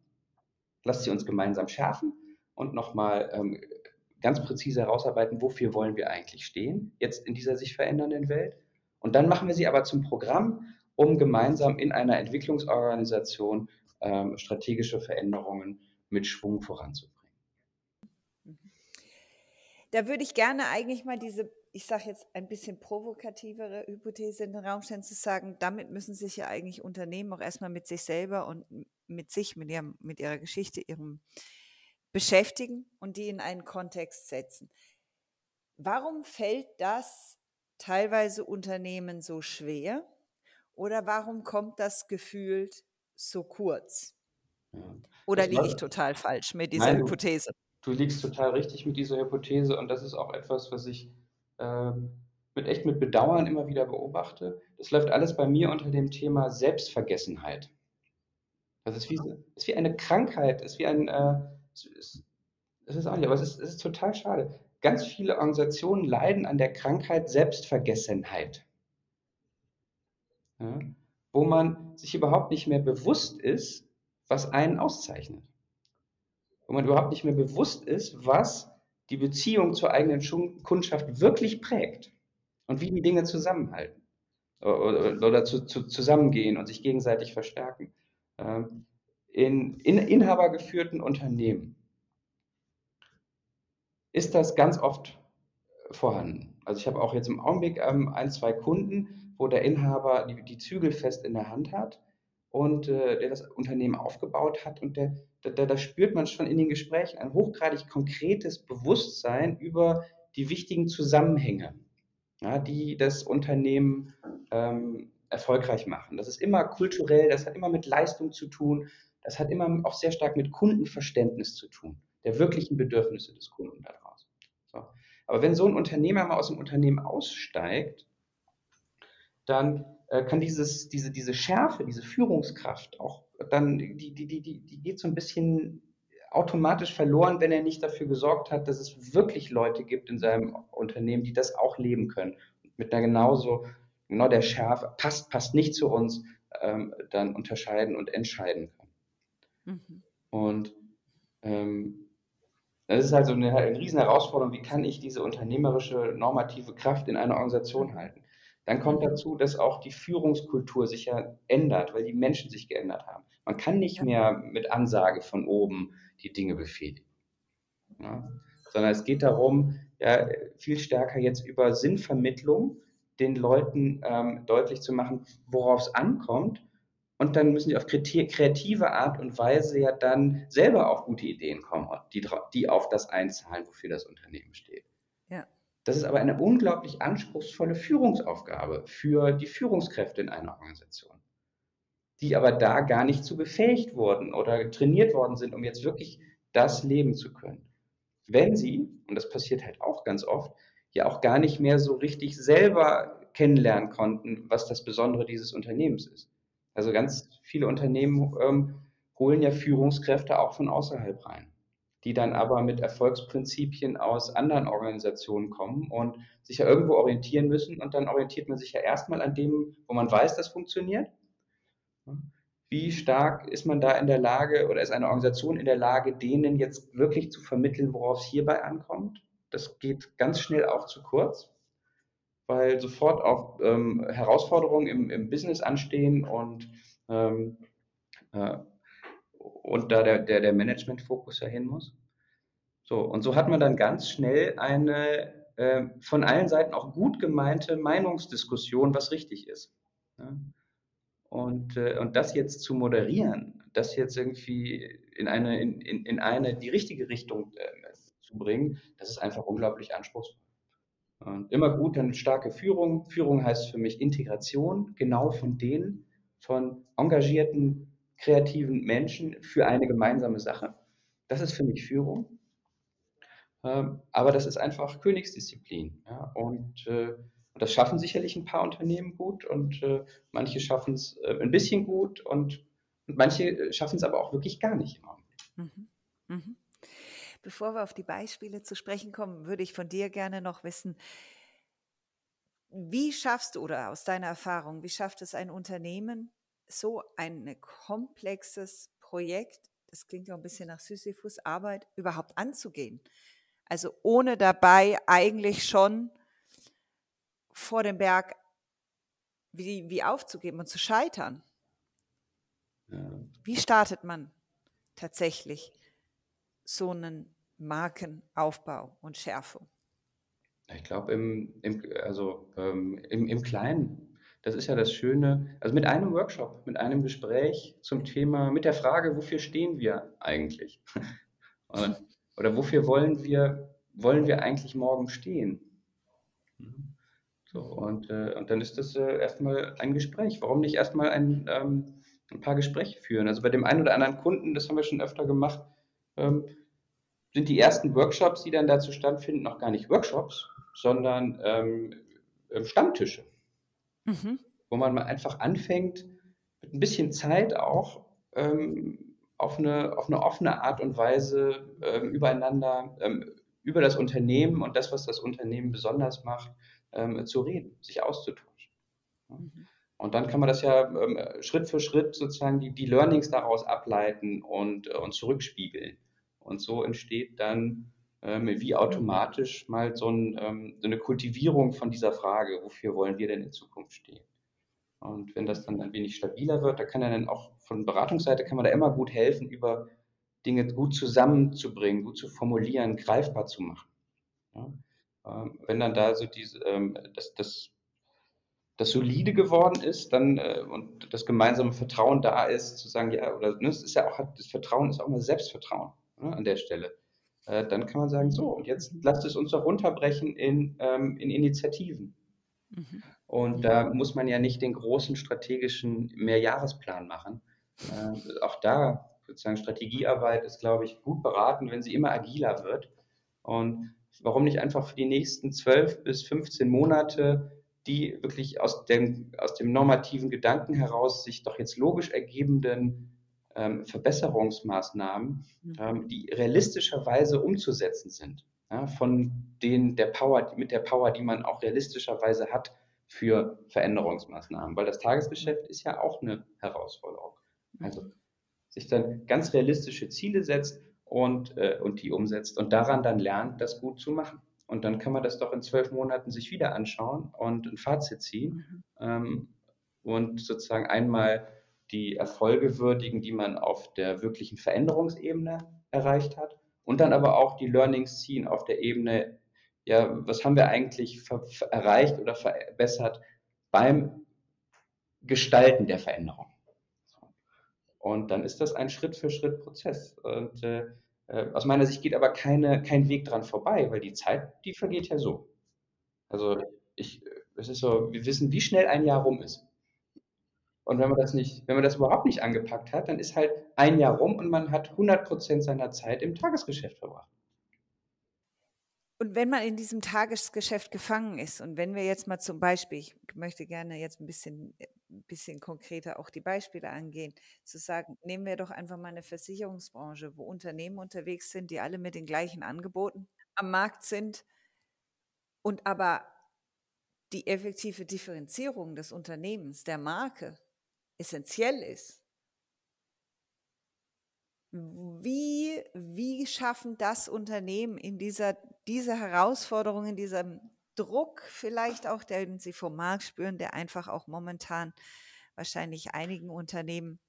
Lass sie uns gemeinsam schärfen und nochmal ähm, ganz präzise herausarbeiten, wofür wollen wir eigentlich stehen, jetzt in dieser sich verändernden Welt. Und dann machen wir sie aber zum Programm, um gemeinsam in einer Entwicklungsorganisation ähm, strategische Veränderungen mit Schwung voranzubringen. Da würde ich gerne eigentlich mal diese, ich sage jetzt ein bisschen provokativere Hypothese in den Raum stellen, zu sagen, damit müssen sich ja eigentlich Unternehmen auch erstmal mit sich selber und mit sich, mit, ihrem, mit ihrer Geschichte, ihrem, beschäftigen und die in einen Kontext setzen. Warum fällt das teilweise Unternehmen so schwer oder warum kommt das gefühlt so kurz? Oder liege ich total falsch mit dieser Nein, Hypothese? Du, du, liegst total richtig mit dieser Hypothese und das ist auch etwas, was ich mit echt mit Bedauern immer wieder beobachte. Das läuft alles bei mir unter dem Thema Selbstvergessenheit. Das ist wie, ist wie eine Krankheit, ist wie ein äh, es ist auch nicht, aber es ist, ist total schade. Ganz viele Organisationen leiden an der Krankheit Selbstvergessenheit. Ja, wo man sich überhaupt nicht mehr bewusst ist, was einen auszeichnet. Wo man überhaupt nicht mehr bewusst ist, was die Beziehung zur eigenen Kundschaft wirklich prägt und wie die Dinge zusammenhalten oder, zu, zu, zusammengehen und sich gegenseitig verstärken. Ähm, in, in inhabergeführten Unternehmen ist das ganz oft vorhanden. Also ich habe auch jetzt im Augenblick ähm, ein, zwei Kunden, wo der Inhaber die, die Zügel fest in der Hand hat und äh, der das Unternehmen aufgebaut hat und der, da, da spürt man schon in den Gesprächen ein hochgradig konkretes Bewusstsein über die wichtigen Zusammenhänge, ja, die das Unternehmen ähm, erfolgreich machen. Das ist immer kulturell, das hat immer mit Leistung zu tun, das hat immer auch sehr stark mit Kundenverständnis zu tun, der wirklichen Bedürfnisse des Kunden daraus. So. Aber wenn so ein Unternehmer mal aus dem Unternehmen aussteigt, dann äh, kann dieses, diese, diese Schärfe, diese Führungskraft auch dann, die, die, die, die, geht so ein bisschen automatisch verloren, wenn er nicht dafür gesorgt hat, dass es wirklich Leute gibt in seinem Unternehmen, die das auch leben können. Mit einer genauso, genau der Schärfe, passt, passt nicht zu uns, ähm, dann unterscheiden und entscheiden können. Mhm. Und ähm, das ist also eine, eine riesen Herausforderung, wie kann ich diese unternehmerische normative Kraft in einer Organisation halten? Dann kommt dazu, dass auch die Führungskultur sich ja ändert, weil die Menschen sich geändert haben. Man kann nicht mehr mit Ansage von oben die Dinge befehligen. Ja? Sondern es geht darum, ja, viel stärker jetzt über Sinnvermittlung den Leuten ähm, deutlich zu machen, worauf es ankommt. Und dann müssen sie auf kreative Art und Weise ja dann selber auf gute Ideen kommen, die, die auf das einzahlen, wofür das Unternehmen steht. Das ist aber eine unglaublich anspruchsvolle Führungsaufgabe für die Führungskräfte in einer Organisation, die aber da gar nicht zu befähigt wurden oder trainiert worden sind, um jetzt wirklich das leben zu können. Wenn sie, und das passiert halt auch ganz oft, ja auch gar nicht mehr so richtig selber kennenlernen konnten, was das Besondere dieses Unternehmens ist. Also ganz viele Unternehmen ähm, holen ja Führungskräfte auch von außerhalb rein die dann aber mit Erfolgsprinzipien aus anderen Organisationen kommen und sich ja irgendwo orientieren müssen. Und dann orientiert man sich ja erstmal an dem, wo man weiß, das funktioniert. Wie stark ist man da in der Lage oder ist eine Organisation in der Lage, denen jetzt wirklich zu vermitteln, worauf es hierbei ankommt? Das geht ganz schnell auch zu kurz, weil sofort auch ähm, Herausforderungen im, im, Business anstehen und ähm, äh, und da der, der, der Management-Fokus ja hin muss. So, und so hat man dann ganz schnell eine äh, von allen Seiten auch gut gemeinte Meinungsdiskussion, was richtig ist. Ja? Und, äh, und das jetzt zu moderieren, das jetzt irgendwie in eine, in, in, in eine die richtige Richtung äh, zu bringen, das ist einfach unglaublich anspruchsvoll. Und immer gut, dann starke Führung. Führung heißt für mich Integration, genau von denen, von engagierten kreativen Menschen für eine gemeinsame Sache. Das ist für mich Führung. Ähm, aber das ist einfach Königsdisziplin. Äh, und, das schaffen sicherlich ein paar Unternehmen gut und äh, manche schaffen es äh, ein bisschen gut und, manche schaffen es aber auch wirklich gar nicht. Mhm. Mhm. Bevor wir auf die Beispiele zu sprechen kommen, würde ich von dir gerne noch wissen, wie schaffst du oder aus deiner Erfahrung, wie schafft es ein Unternehmen, so ein komplexes Projekt, das klingt ja ein bisschen nach Sisyphus-Arbeit, überhaupt anzugehen. Also ohne dabei eigentlich schon vor dem Berg wie, wie aufzugeben und zu scheitern. Ja. Wie startet man tatsächlich so einen Markenaufbau und Schärfung? Ich glaube, im, im, also, ähm, im, im Kleinen das ist ja das Schöne. Also mit einem Workshop, mit einem Gespräch zum Thema, mit der Frage, wofür stehen wir eigentlich? Oder wofür wollen wir, wollen wir eigentlich morgen stehen? So, und, äh, und dann ist das äh, erstmal ein Gespräch. Warum nicht erstmal ein, ähm, ein paar Gespräche führen? Also bei dem einen oder anderen Kunden, das haben wir schon öfter gemacht, ähm, sind die ersten Workshops, die dann dazu stattfinden, noch gar nicht Workshops, sondern ähm, Stammtische mhm. wo man mal einfach anfängt, mit ein bisschen Zeit auch ähm, auf, eine, auf eine offene Art und Weise ähm, übereinander, ähm, über das Unternehmen und das, was das Unternehmen besonders macht, ähm, zu reden, sich auszutauschen. Ja. Mhm. Und dann kann man das ja ähm, Schritt für Schritt sozusagen die, die Learnings daraus ableiten und, äh, und zurückspiegeln. Und so entsteht dann wie automatisch mal so, ein, ähm, so, eine Kultivierung von dieser Frage, wofür wollen wir denn in Zukunft stehen? Und wenn das dann ein wenig stabiler wird, da kann er dann auch von Beratungsseite kann man da immer gut helfen, über Dinge gut zusammenzubringen, gut zu formulieren, greifbar zu machen. Ja? Ähm, wenn dann da so diese, ähm, das, das, das solide geworden ist, dann äh, und das gemeinsame Vertrauen da ist, zu sagen, ja, oder ne, es ist ja auch, das Vertrauen ist auch mal Selbstvertrauen ne, an der Stelle. Äh, dann kann man sagen, so, und jetzt lasst es uns doch runterbrechen in, ähm, in Initiativen. Mhm. Und da muss man ja nicht den großen strategischen Mehrjahresplan machen. Äh, auch da sozusagen Strategiearbeit ist, glaube ich, gut beraten, wenn sie immer agiler wird. Und warum nicht einfach für die nächsten 12 bis 15 Monate die wirklich aus dem, aus dem normativen Gedanken heraus sich doch jetzt logisch ergebenden ähm, Verbesserungsmaßnahmen, mhm. ähm, die realistischerweise umzusetzen sind, ja, von denen der Power, mit der Power, die man auch realistischerweise hat für Veränderungsmaßnahmen, weil das Tagesgeschäft ist ja auch eine Herausforderung. Also sich dann ganz realistische Ziele setzt und, äh, und die umsetzt und daran dann lernt, das gut zu machen. Und dann kann man das doch in zwölf Monaten sich wieder anschauen und ein Fazit ziehen mhm. ähm, und sozusagen einmal die Erfolge würdigen, die man auf der wirklichen Veränderungsebene erreicht hat und dann aber auch die Learnings ziehen auf der Ebene, ja, was haben wir eigentlich erreicht oder verbessert beim Gestalten der Veränderung. Und dann ist das ein Schritt-für-Schritt-Prozess. Und äh, äh, aus meiner Sicht geht aber keine, kein Weg dran vorbei, weil die Zeit, die vergeht ja so. Also ich, es ist so, wir wissen, wie schnell ein Jahr rum ist. Und wenn man das nicht, wenn man das überhaupt nicht angepackt hat, dann ist halt ein Jahr rum und man hat 100 Prozent seiner Zeit im Tagesgeschäft verbracht. Und wenn man in diesem Tagesgeschäft gefangen ist und wenn wir jetzt mal zum Beispiel, ich möchte gerne jetzt ein bisschen, ein bisschen konkreter auch die Beispiele angehen, zu sagen, nehmen wir doch einfach mal eine Versicherungsbranche, wo Unternehmen unterwegs sind, die alle mit den gleichen Angeboten am Markt sind und aber die effektive Differenzierung des Unternehmens, der Marke essentiell ist. Wie, wie schaffen das Unternehmen in dieser, dieser Herausforderung, in diesem Druck vielleicht auch, den sie vom Markt spüren, der einfach auch momentan wahrscheinlich einigen Unternehmen,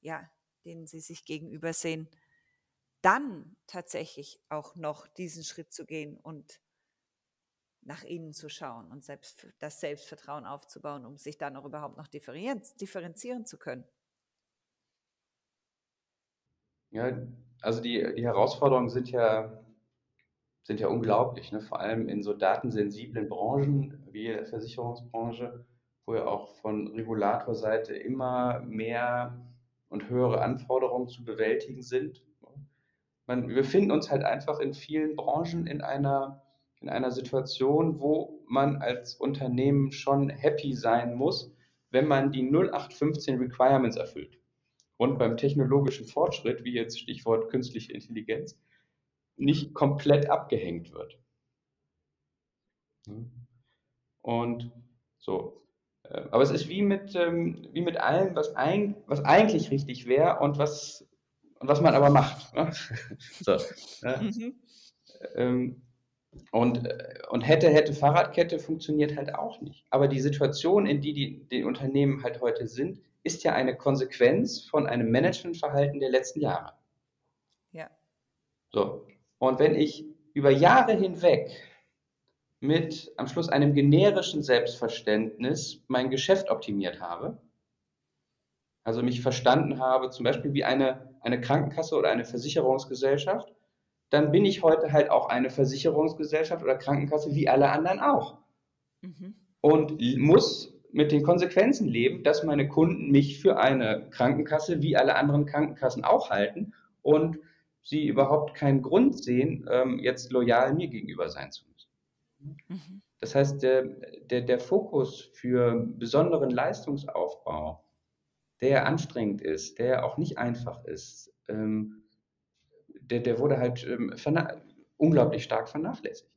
ja, denen sie sich gegenüber sehen, dann tatsächlich auch noch diesen Schritt zu gehen und nach innen zu schauen und selbst, das Selbstvertrauen aufzubauen, um sich dann auch überhaupt noch differenzieren zu können. Ja, also die, die Herausforderungen sind ja, sind ja unglaublich, ne? vor allem in so datensensiblen Branchen wie der Versicherungsbranche, wo ja auch von Regulatorseite immer mehr und höhere Anforderungen zu bewältigen sind. Man, wir befinden uns halt einfach in vielen Branchen in einer, in einer Situation, wo man als Unternehmen schon happy sein muss, wenn man die 0815 Requirements erfüllt und beim technologischen Fortschritt, wie jetzt Stichwort künstliche Intelligenz, nicht komplett abgehängt wird. Und so. Äh, aber es ist wie mit, ähm, wie mit allem, was, ein, was eigentlich richtig wäre und was, und was man aber macht. Ne? so, ja. mhm. ähm, und, äh, und hätte, hätte Fahrradkette funktioniert halt auch nicht. Aber die Situation, in die die, die Unternehmen halt heute sind, ist ja eine Konsequenz von einem Managementverhalten der letzten Jahre. Ja. So. Und wenn ich über Jahre hinweg mit am Schluss einem generischen Selbstverständnis mein Geschäft optimiert habe, also mich verstanden habe, zum Beispiel wie eine, eine Krankenkasse oder eine Versicherungsgesellschaft, dann bin ich heute halt auch eine Versicherungsgesellschaft oder Krankenkasse wie alle anderen auch. Mhm. Und muss mit den Konsequenzen leben, dass meine Kunden mich für eine Krankenkasse wie alle anderen Krankenkassen auch halten und sie überhaupt keinen Grund sehen, ähm, jetzt loyal mir gegenüber sein zu müssen. Mhm. Das heißt, der, der, der Fokus für besonderen Leistungsaufbau, der anstrengend ist, der auch nicht einfach ist, ähm, der, der wurde halt ähm, unglaublich stark vernachlässigt.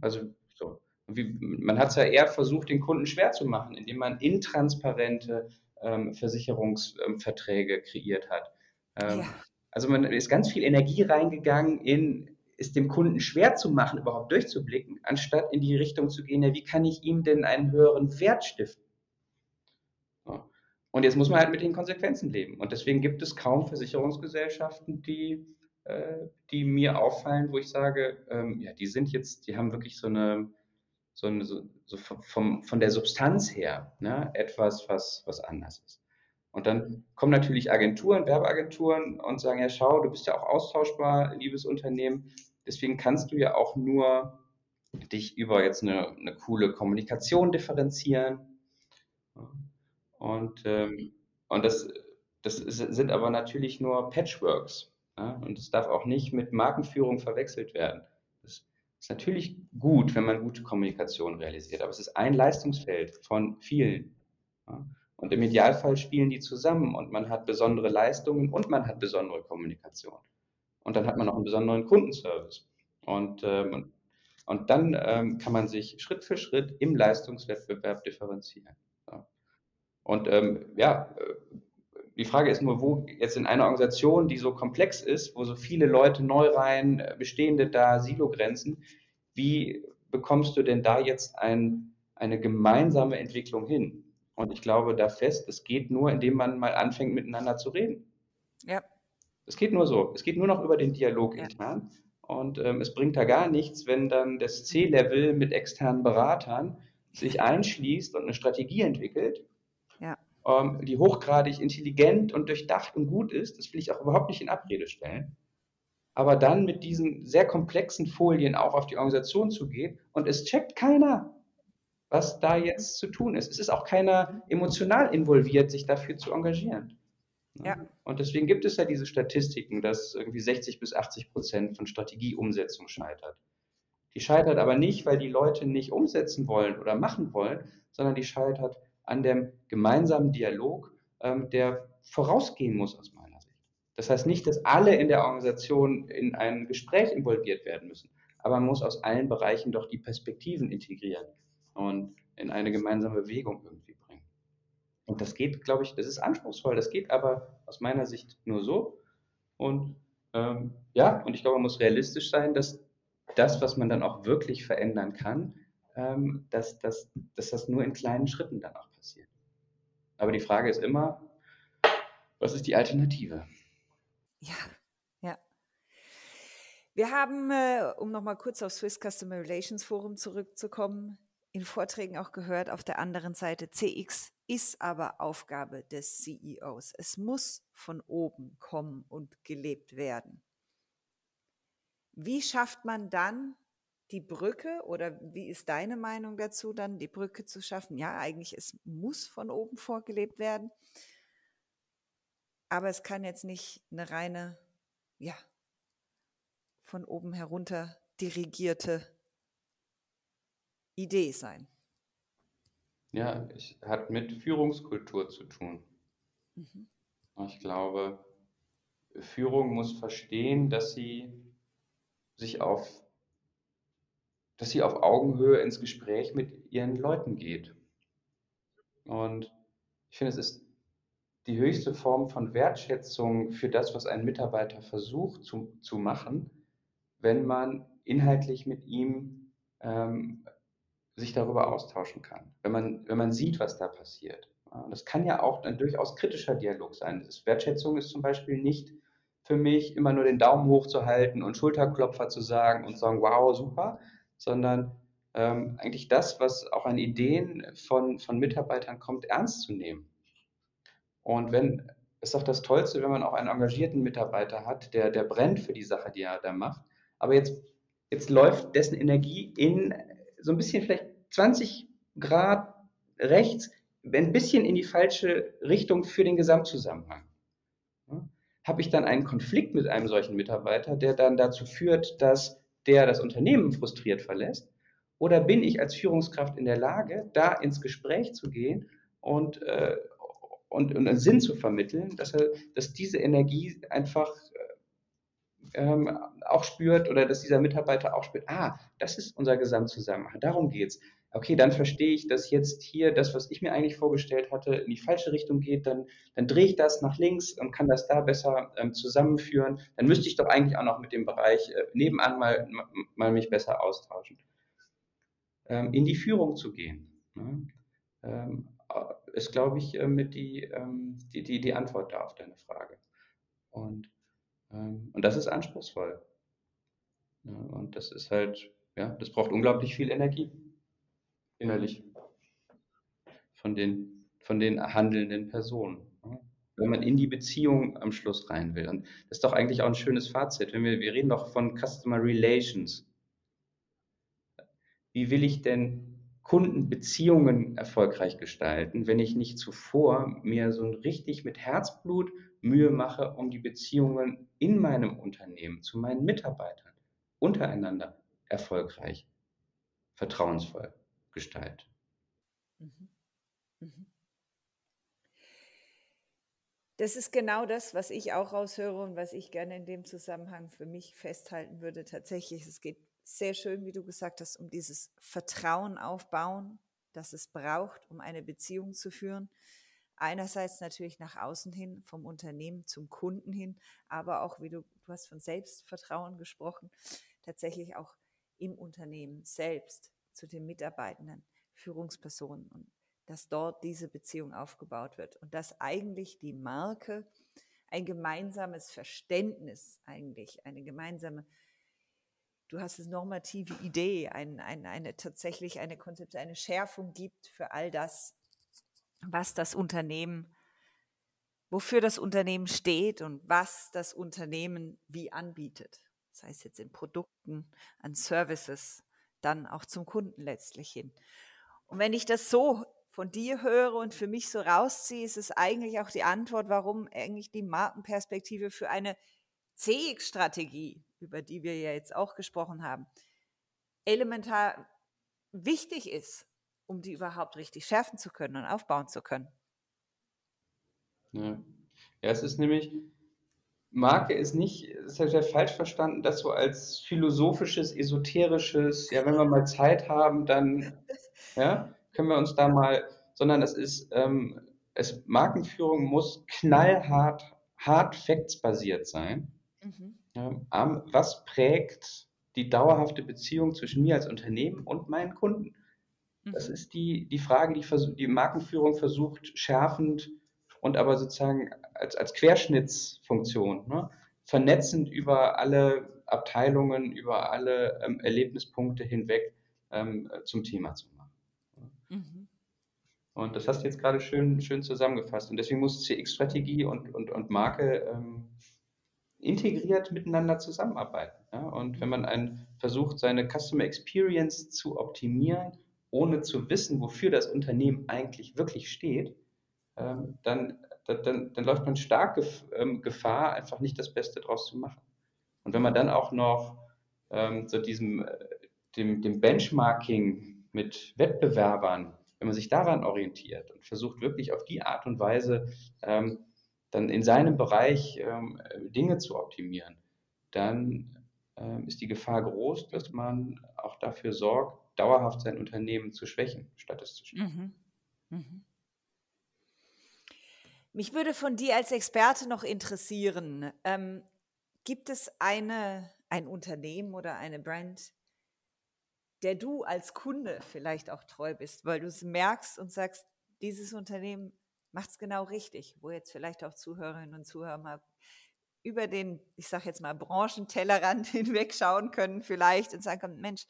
Also so wie, man hat es ja eher versucht, den Kunden schwer zu machen, indem man intransparente ähm, Versicherungsverträge kreiert hat. Ähm, ja. Also man ist ganz viel Energie reingegangen in es dem Kunden schwer zu machen, überhaupt durchzublicken, anstatt in die Richtung zu gehen, ja, wie kann ich ihm denn einen höheren Wert stiften? Und jetzt muss man halt mit den Konsequenzen leben. Und deswegen gibt es kaum Versicherungsgesellschaften, die die mir auffallen, wo ich sage, ähm, ja, die sind jetzt, die haben wirklich so eine, so, eine, so, so vom, von der Substanz her ne, etwas, was, was anders ist. Und dann kommen natürlich Agenturen, Werbeagenturen und sagen, ja, schau, du bist ja auch austauschbar, liebes Unternehmen. Deswegen kannst du ja auch nur dich über jetzt eine, eine coole Kommunikation differenzieren. Und, ähm, und das, das sind aber natürlich nur Patchworks. Ja? Und es darf auch nicht mit Markenführung verwechselt werden. Das ist natürlich gut, wenn man gute Kommunikation realisiert, aber es ist ein Leistungsfeld von vielen. Ja? Und im Idealfall spielen die zusammen und man hat besondere Leistungen und man hat besondere Kommunikation. Und dann hat man auch einen besonderen Kundenservice. Und, ähm, und dann ähm, kann man sich Schritt für Schritt im Leistungswettbewerb differenzieren. Ja. Und ähm, ja, äh, die Frage ist nur, wo jetzt in einer Organisation, die so komplex ist, wo so viele Leute neu rein, äh, bestehende da, Silogrenzen, wie bekommst du denn da jetzt ein, eine gemeinsame Entwicklung hin? Und ich glaube da fest, es geht nur, indem man mal anfängt, miteinander zu reden. Ja. Es geht nur so. Es geht nur noch über den Dialog ja. intern. Und ähm, es bringt da gar nichts, wenn dann das C-Level mit externen Beratern sich einschließt und eine Strategie entwickelt ähm, die hochgradig intelligent und durchdacht und gut ist. Das will ich auch überhaupt nicht in Abrede stellen. Aber dann mit diesen sehr komplexen Folien auch auf die Organisation zugeht und es checkt keiner, was da jetzt zu tun ist. Es ist auch keiner emotional involviert, sich dafür zu engagieren. Ja. Und deswegen gibt es ja diese Statistiken, dass irgendwie 60 bis 80 Prozent von Strategieumsetzung scheitert. Die scheitert aber nicht, weil die Leute nicht umsetzen wollen oder machen wollen, sondern die scheitert, an dem gemeinsamen Dialog, ähm, der vorausgehen muss aus meiner Sicht. Das heißt nicht, dass alle in der Organisation in ein Gespräch involviert werden müssen, aber man muss aus allen Bereichen doch die Perspektiven integrieren und in eine gemeinsame Bewegung irgendwie bringen. Und das geht, glaube ich, das ist anspruchsvoll, das geht aber aus meiner Sicht nur so. Und ähm, ja, und ich glaube, man muss realistisch sein, dass das, was man dann auch wirklich verändern kann, ähm, dass, dass, dass das nur in kleinen Schritten dann auch passiert. Aber die Frage ist immer, was ist die Alternative? Ja, ja. Wir haben, äh, um nochmal kurz auf Swiss Customer Relations Forum zurückzukommen, in Vorträgen auch gehört, auf der anderen Seite, CX ist aber Aufgabe des CEOs. Es muss von oben kommen und gelebt werden. Wie schafft man dann die Brücke oder wie ist deine Meinung dazu, dann die Brücke zu schaffen? Ja, eigentlich, es muss von oben vorgelebt werden. Aber es kann jetzt nicht eine reine, ja, von oben herunter dirigierte Idee sein. Ja, es hat mit Führungskultur zu tun. Mhm. Ich glaube, Führung muss verstehen, dass sie sich auf dass sie auf Augenhöhe ins Gespräch mit ihren Leuten geht. Und ich finde, es ist die höchste Form von Wertschätzung für das, was ein Mitarbeiter versucht zu, zu machen, wenn man inhaltlich mit ihm ähm, sich darüber austauschen kann, wenn man, wenn man sieht, was da passiert. Das kann ja auch ein durchaus kritischer Dialog sein. Das Wertschätzung ist zum Beispiel nicht für mich immer nur den Daumen hoch zu halten und Schulterklopfer zu sagen und sagen, wow, super, sondern ähm, eigentlich das, was auch an Ideen von, von Mitarbeitern kommt, ernst zu nehmen. Und wenn, ist doch das Tollste, wenn man auch einen engagierten Mitarbeiter hat, der, der brennt für die Sache, die er da macht, aber jetzt, jetzt läuft dessen Energie in so ein bisschen vielleicht 20 Grad rechts, ein bisschen in die falsche Richtung für den Gesamtzusammenhang. Habe ich dann einen Konflikt mit einem solchen Mitarbeiter, der dann dazu führt, dass der das Unternehmen frustriert verlässt? Oder bin ich als Führungskraft in der Lage, da ins Gespräch zu gehen und, äh, und, und einen Sinn zu vermitteln, dass, er, dass diese Energie einfach äh, ähm, auch spürt oder dass dieser Mitarbeiter auch spürt, ah, das ist unser Gesamtzusammenhang, darum geht es okay, dann verstehe ich, dass jetzt hier das, was ich mir eigentlich vorgestellt hatte, in die falsche Richtung geht, dann, dann drehe ich das nach links und kann das da besser ähm, zusammenführen. Dann müsste ich doch eigentlich auch noch mit dem Bereich äh, nebenan mal, mal mich besser austauschen. Ähm, in die Führung zu gehen, ne? ähm, ist, glaube ich, äh, mit die, ähm, die, die, die Antwort da auf deine Frage. Und Ähm, und das ist anspruchsvoll. Ja, und das ist halt, ja, das braucht unglaublich viel Energie innerlich von den, von den handelnden Personen. Wenn man in die Beziehung am Schluss rein will. Und das ist doch eigentlich auch ein schönes Fazit. Wenn wir, wir reden doch von Customer Relations. Wie will ich denn Kundenbeziehungen erfolgreich gestalten, wenn ich nicht zuvor mir so richtig mit Herzblut Mühe mache, um die Beziehungen in meinem Unternehmen zu meinen Mitarbeitern untereinander erfolgreich, vertrauensvoll gestalten. Mhm. Mhm. Das ist genau das, was ich auch raushöre und was ich gerne in dem Zusammenhang für mich festhalten würde. Tatsächlich, es geht sehr schön, wie du gesagt hast, um dieses Vertrauen aufbauen, das es braucht, um eine Beziehung zu führen. Einerseits natürlich nach außen hin, vom Unternehmen zum Kunden hin, aber auch, wie du, du hast von Selbstvertrauen gesprochen, tatsächlich auch im Unternehmen selbst zu den Mitarbeitenden, Führungspersonen und dass dort diese Beziehung aufgebaut wird und dass eigentlich die Marke ein gemeinsames Verständnis eigentlich, eine gemeinsame, du hast es normative Idee, ein, ein, eine tatsächlich eine Konzept, eine Schärfung gibt für all das, was das Unternehmen, wofür das Unternehmen steht und was das Unternehmen wie anbietet. Das heißt jetzt in Produkten, an Services, dann auch zum Kunden letztlich hin. Und wenn ich das so von dir höre und für mich so rausziehe, ist es eigentlich auch die Antwort, warum eigentlich die Markenperspektive für eine CX-Strategie, über die wir ja jetzt auch gesprochen haben, elementar wichtig ist, um die überhaupt richtig schärfen zu können und aufbauen zu können. Ja, ja es ist nämlich, Marke ist nicht, ist ja falsch verstanden, das so als philosophisches, esoterisches, ja, wenn wir mal Zeit haben, dann, ja, können wir uns da mal, sondern es ist, ähm, es, Markenführung muss knallhart, hard facts basiert sein. Mhm. Ja, was prägt die dauerhafte Beziehung zwischen mir als Unternehmen und meinen Kunden? Das mhm. ist die, die Frage, die die Markenführung versucht, schärfend und aber sozusagen als, als Querschnittsfunktion, ne, vernetzend über alle Abteilungen, über alle ähm, Erlebnispunkte hinweg ähm, zum Thema zu machen. Mhm. Und das hast du jetzt gerade schön, schön zusammengefasst. Und deswegen muss CX-Strategie und, und, und Marke ähm, integriert miteinander zusammenarbeiten. Ja? Und wenn man einen versucht, seine Customer Experience zu optimieren, ohne zu wissen, wofür das Unternehmen eigentlich wirklich steht, ähm, dann, dann, dann läuft man stark ähm, Gefahr, einfach nicht das Beste draus zu machen. Und wenn man dann auch noch ähm, so diesem, äh, dem, dem Benchmarking mit Wettbewerbern, wenn man sich daran orientiert und versucht wirklich auf die Art und Weise ähm, dann in seinem Bereich ähm, Dinge zu optimieren, dann ähm, ist die Gefahr groß, dass man auch dafür sorgt, dauerhaft sein Unternehmen zu schwächen, statt es zu schwächen. Mhm. Mhm. Mich würde von dir als Experte noch interessieren, ähm, gibt es eine, ein Unternehmen oder eine Brand, der du als Kunde vielleicht auch treu bist, weil du es merkst und sagst, dieses Unternehmen macht es genau richtig, wo jetzt vielleicht auch Zuhörerinnen und Zuhörer mal über den, ich sage jetzt mal, Branchentellerrand hinwegschauen können vielleicht und sagen Mensch,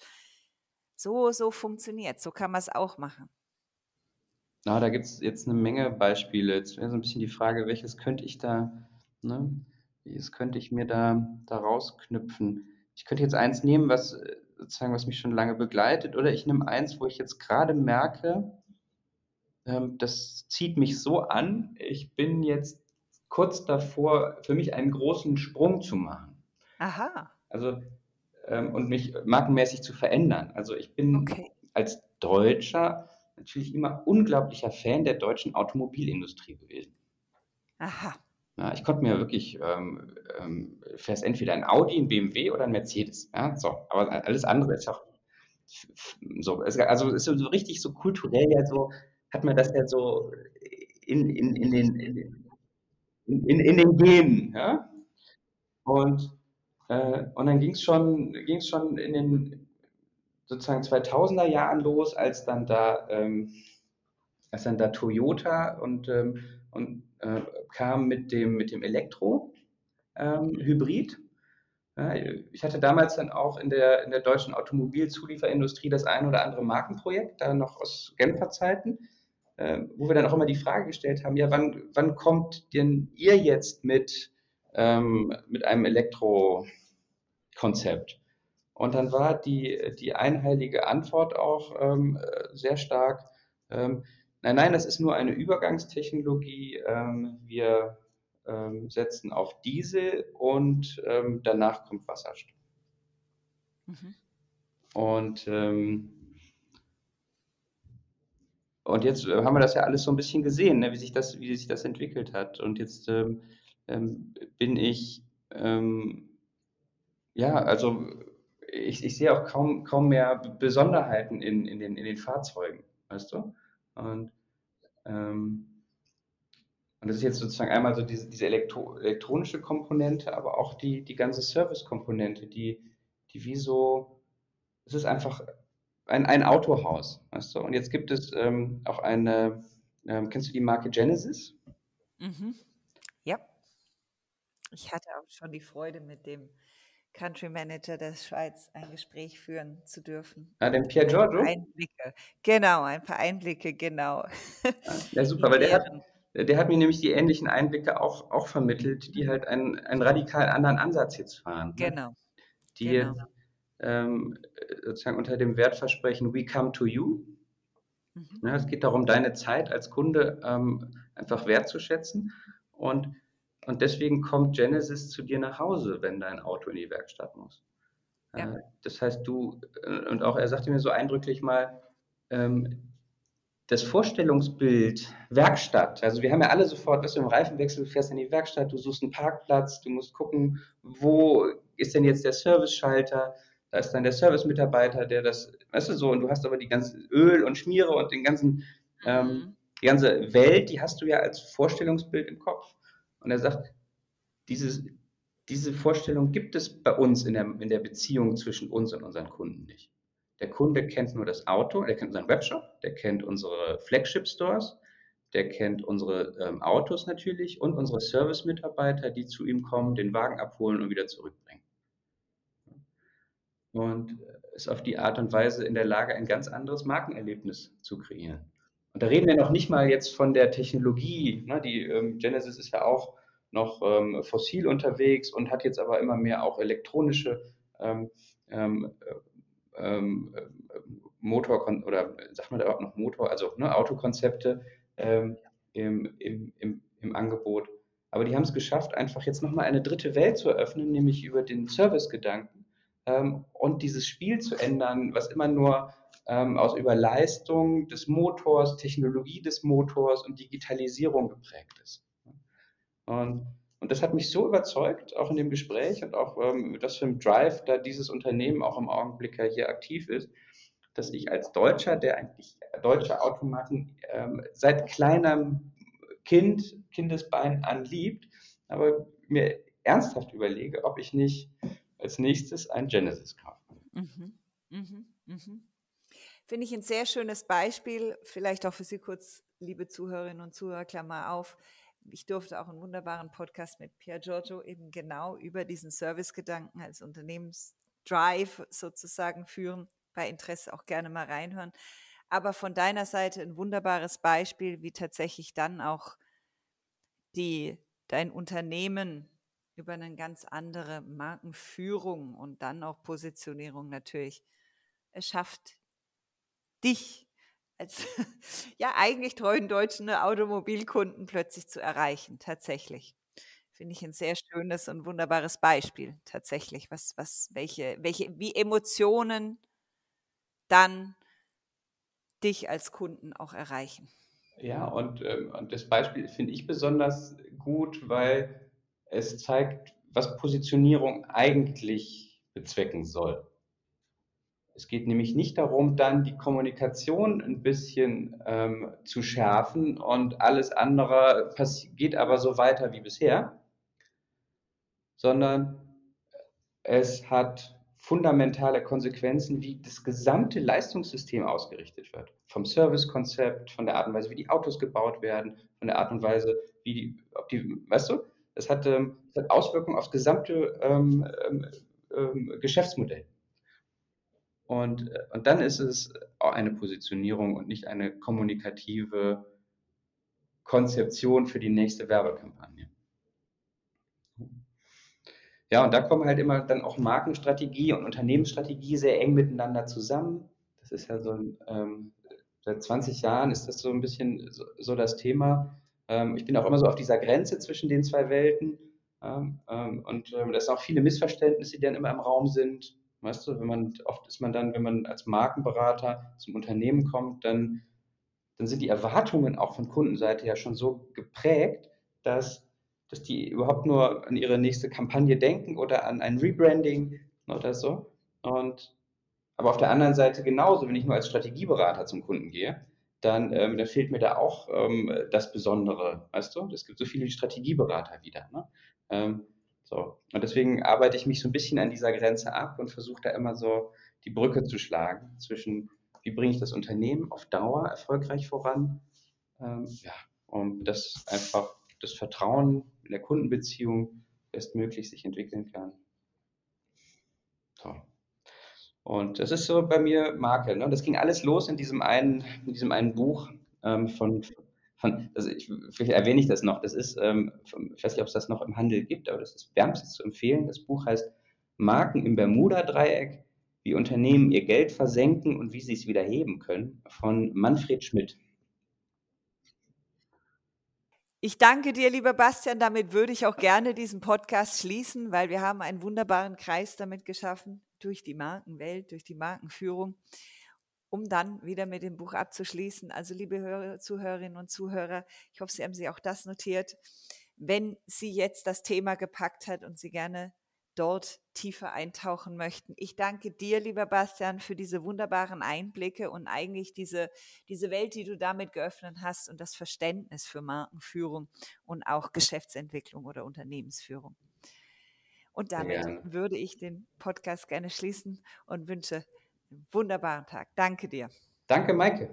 so, so funktioniert, so kann man es auch machen. Na, da gibt es jetzt eine Menge Beispiele. Jetzt wäre so ein bisschen die Frage, welches könnte ich da, ne, welches könnte ich mir da, da rausknüpfen? Ich könnte jetzt eins nehmen, was äh, sozusagen, was mich schon lange begleitet, oder ich nehme eins, wo ich jetzt gerade merke, ähm, das zieht mich so an, ich bin jetzt kurz davor, für mich einen großen Sprung zu machen. Aha. Also, ähm, und mich markenmäßig zu verändern. Also ich bin okay. als Deutscher natürlich immer unglaublicher Fan der deutschen Automobilindustrie gewesen. Aha. Ja, ich konnte mir wirklich, ähm, ähm, fährst entweder ein Audi, ein BMW oder ein Mercedes. Ja, so, aber alles andere ist auch so, also ist so richtig so kulturell ja so, hat man das ja so in, in, in den, in, in, in den Genen, ja. Und, äh, und dann ging es schon, ging's schon in den sozusagen 2000er Jahren los, als dann da, ähm, als dann da Toyota und, ähm, und äh, kam mit dem, mit dem Elektro. ähm. Ja, ich hatte damals dann auch in der, in der deutschen Automobilzulieferindustrie das ein oder andere Markenprojekt, da noch aus Genfer Zeiten, äh, wo wir dann auch immer die Frage gestellt haben, ja, wann, wann kommt denn ihr jetzt mit, ähm, mit einem Elektrokonzept? Und dann war die, die einheilige Antwort auch ähm, sehr stark, ähm, nein, nein, das ist nur eine Übergangstechnologie. Ähm, wir ähm, setzen auf Diesel und ähm, danach kommt Wasserstoff. Mhm. Und, ähm, und jetzt äh, haben wir das ja alles so ein bisschen gesehen, ne, wie, sich das, wie sich das entwickelt hat. Und jetzt bin ich, ja, also ich, ich, sehe auch kaum, kaum mehr Besonderheiten in, in, den, in den Fahrzeugen, weißt du? Und ähm, und das ist jetzt sozusagen einmal so diese, diese elektro elektronische Komponente, aber auch die, die ganze Service-Komponente, die, die wie so, es ist einfach ein, ein Autohaus, weißt du? Und jetzt gibt es ähm, auch eine, ähm, kennst du die Marke Genesis? Mhm. Ja. Ich hatte auch schon die Freude, mit dem Country Manager der Schweiz ein Gespräch führen zu dürfen. Ah, den Pier Giorgio? Einblicke. Genau, ein paar Einblicke, genau. Ja, super, weil der hat, der hat mir nämlich die ähnlichen Einblicke auch, auch vermittelt, die halt einen, einen radikal anderen Ansatz jetzt fahren. Ne? Genau. Die genau. ähm, sozusagen unter dem Wertversprechen We come to you. Mhm. Ja, es geht darum, deine Zeit als Kunde ähm, einfach wertzuschätzen. Und, und deswegen kommt Genesis zu dir nach Hause, wenn dein Auto in die Werkstatt muss. Ja. Das heißt, du, äh, und auch er sagte mir so eindrücklich mal, ähm, das Vorstellungsbild Werkstatt, also wir haben ja alle sofort, weißt du, im Reifenwechsel, du fährst in die Werkstatt, du suchst einen Parkplatz, du musst gucken, wo ist denn jetzt der Service-Schalter, da ist dann der Service-Mitarbeiter, der das, weißt du so, und du hast aber die ganze Öl und Schmiere und den ganzen, ähm, mhm. die ganze Welt, die hast du ja als Vorstellungsbild im Kopf. Und er sagt, dieses, diese Vorstellung gibt es bei uns in der, in der Beziehung zwischen uns und unseren Kunden nicht. Der Kunde kennt nur das Auto, der kennt unseren Webshop, der kennt unsere Flagship-Stores, der kennt unsere ähm, Autos natürlich und unsere Service-Mitarbeiter, die zu ihm kommen, den Wagen abholen und wieder zurückbringen. Und ist auf die Art und Weise in der Lage, ein ganz anderes Markenerlebnis zu kreieren. Und da reden wir noch nicht mal jetzt von der Technologie. Ne? Die ähm, Genesis ist ja auch noch ähm, fossil unterwegs und hat jetzt aber immer mehr auch elektronische ähm, ähm ähm, Motor oder sagt man da überhaupt noch Motor, also ne, Autokonzepte ähm, im, im, im, im Angebot. Aber die haben es geschafft, einfach jetzt nochmal eine dritte Welt zu eröffnen, nämlich über den Servicegedanken ähm, und dieses Spiel zu ändern, was immer nur ähm, aus über Leistung des Motors, Technologie des Motors und Digitalisierung geprägt ist. Und und das hat mich so überzeugt, auch in dem Gespräch und auch ähm, das für ein Drive, da dieses Unternehmen auch im Augenblick hier aktiv ist, dass ich als Deutscher, der eigentlich deutsche Automarken ähm, seit kleinem Kind, Kindesbein an liebt, aber mir ernsthaft überlege, ob ich nicht als nächstes ein Genesis kaufe. Mhm, mhm, mhm. Finde ich ein sehr schönes Beispiel, vielleicht auch für Sie kurz, liebe Zuhörerinnen und Zuhörer, Klammer auf ich durfte auch einen wunderbaren Podcast mit Pier Giorgio eben genau über diesen Servicegedanken als Unternehmensdrive sozusagen führen. Bei Interesse auch gerne mal reinhören. Aber von deiner Seite ein wunderbares Beispiel, wie tatsächlich dann auch die, dein Unternehmen über eine ganz andere Markenführung und dann auch Positionierung natürlich es schafft, dich als ja eigentlich treuen deutschen Automobilkunden plötzlich zu erreichen, tatsächlich. Finde ich ein sehr schönes und wunderbares Beispiel, tatsächlich, was, was, welche, welche, wie Emotionen dann dich als Kunden auch erreichen. Ja, und, ähm, und das Beispiel finde ich besonders gut, weil es zeigt, was Positionierung eigentlich bezwecken soll. Es geht nämlich nicht darum, dann die Kommunikation ein bisschen ähm, zu schärfen und alles andere geht aber so weiter wie bisher, sondern es hat fundamentale Konsequenzen, wie das gesamte Leistungssystem ausgerichtet wird. Vom Servicekonzept, von der Art und Weise, wie die Autos gebaut werden, von der Art und Weise, wie die, ob die, weißt du, es hat, ähm, hat Auswirkungen aufs gesamte ähm, ähm, ähm Geschäftsmodell. Und, äh, und dann ist es auch eine Positionierung und nicht eine kommunikative Konzeption für die nächste Werbekampagne. Ja, und da kommen halt immer dann auch Markenstrategie und Unternehmensstrategie sehr eng miteinander zusammen. Das ist ja so ein, ähm, seit 20 Jahren ist das so ein bisschen so, so das Thema. Ähm, ich bin auch immer so auf dieser Grenze zwischen den zwei Welten. Ähm, und ähm, da sind auch viele Missverständnisse, die dann immer im Raum sind. Weißt du, wenn man, oft ist man dann, wenn man als Markenberater zum Unternehmen kommt, dann, dann sind die Erwartungen auch von Kundenseite ja schon so geprägt, dass, dass die überhaupt nur an ihre nächste Kampagne denken oder an ein Rebranding oder so. Und aber auf der anderen Seite genauso, wenn ich nur als Strategieberater zum Kunden gehe, dann, ähm, dann fehlt mir da auch ähm, das Besondere, weißt du? Es gibt so viele Strategieberater wieder. Ne? Ähm, so. Und deswegen arbeite ich mich so ein bisschen an dieser Grenze ab und versuche da immer so die Brücke zu schlagen zwischen, wie bringe ich das Unternehmen auf Dauer erfolgreich voran, ähm, ja, und dass einfach das Vertrauen in der Kundenbeziehung bestmöglich sich entwickeln kann. So. Und das ist so bei mir Marke. Ne? Das ging alles los in diesem einen, in diesem einen Buch ähm, von, von also ich, vielleicht erwähne ich das noch. Das ist, ähm, ich weiß nicht, ob es das noch im Handel gibt, aber das ist wärmstens zu empfehlen. Das Buch heißt Marken im Bermuda-Dreieck, wie Unternehmen ihr Geld versenken und wie sie es wieder heben können, von Manfred Schmidt. Ich danke dir, lieber Bastian. Damit würde ich auch gerne diesen Podcast schließen, weil wir haben einen wunderbaren Kreis damit geschaffen durch die Markenwelt, durch die Markenführung, um dann wieder mit dem Buch abzuschließen. Also liebe Hörer, Zuhörerinnen und Zuhörer, ich hoffe, Sie haben sich auch das notiert. Wenn Sie jetzt das Thema gepackt hat und Sie gerne dort tiefer eintauchen möchten. Ich danke dir, lieber Bastian, für diese wunderbaren Einblicke und eigentlich diese, diese Welt, die du damit geöffnet hast und das Verständnis für Markenführung und auch Geschäftsentwicklung oder Unternehmensführung. Und damit ja. würde ich den Podcast gerne schließen und wünsche wunderbaren Tag. Danke dir. Danke, Maike.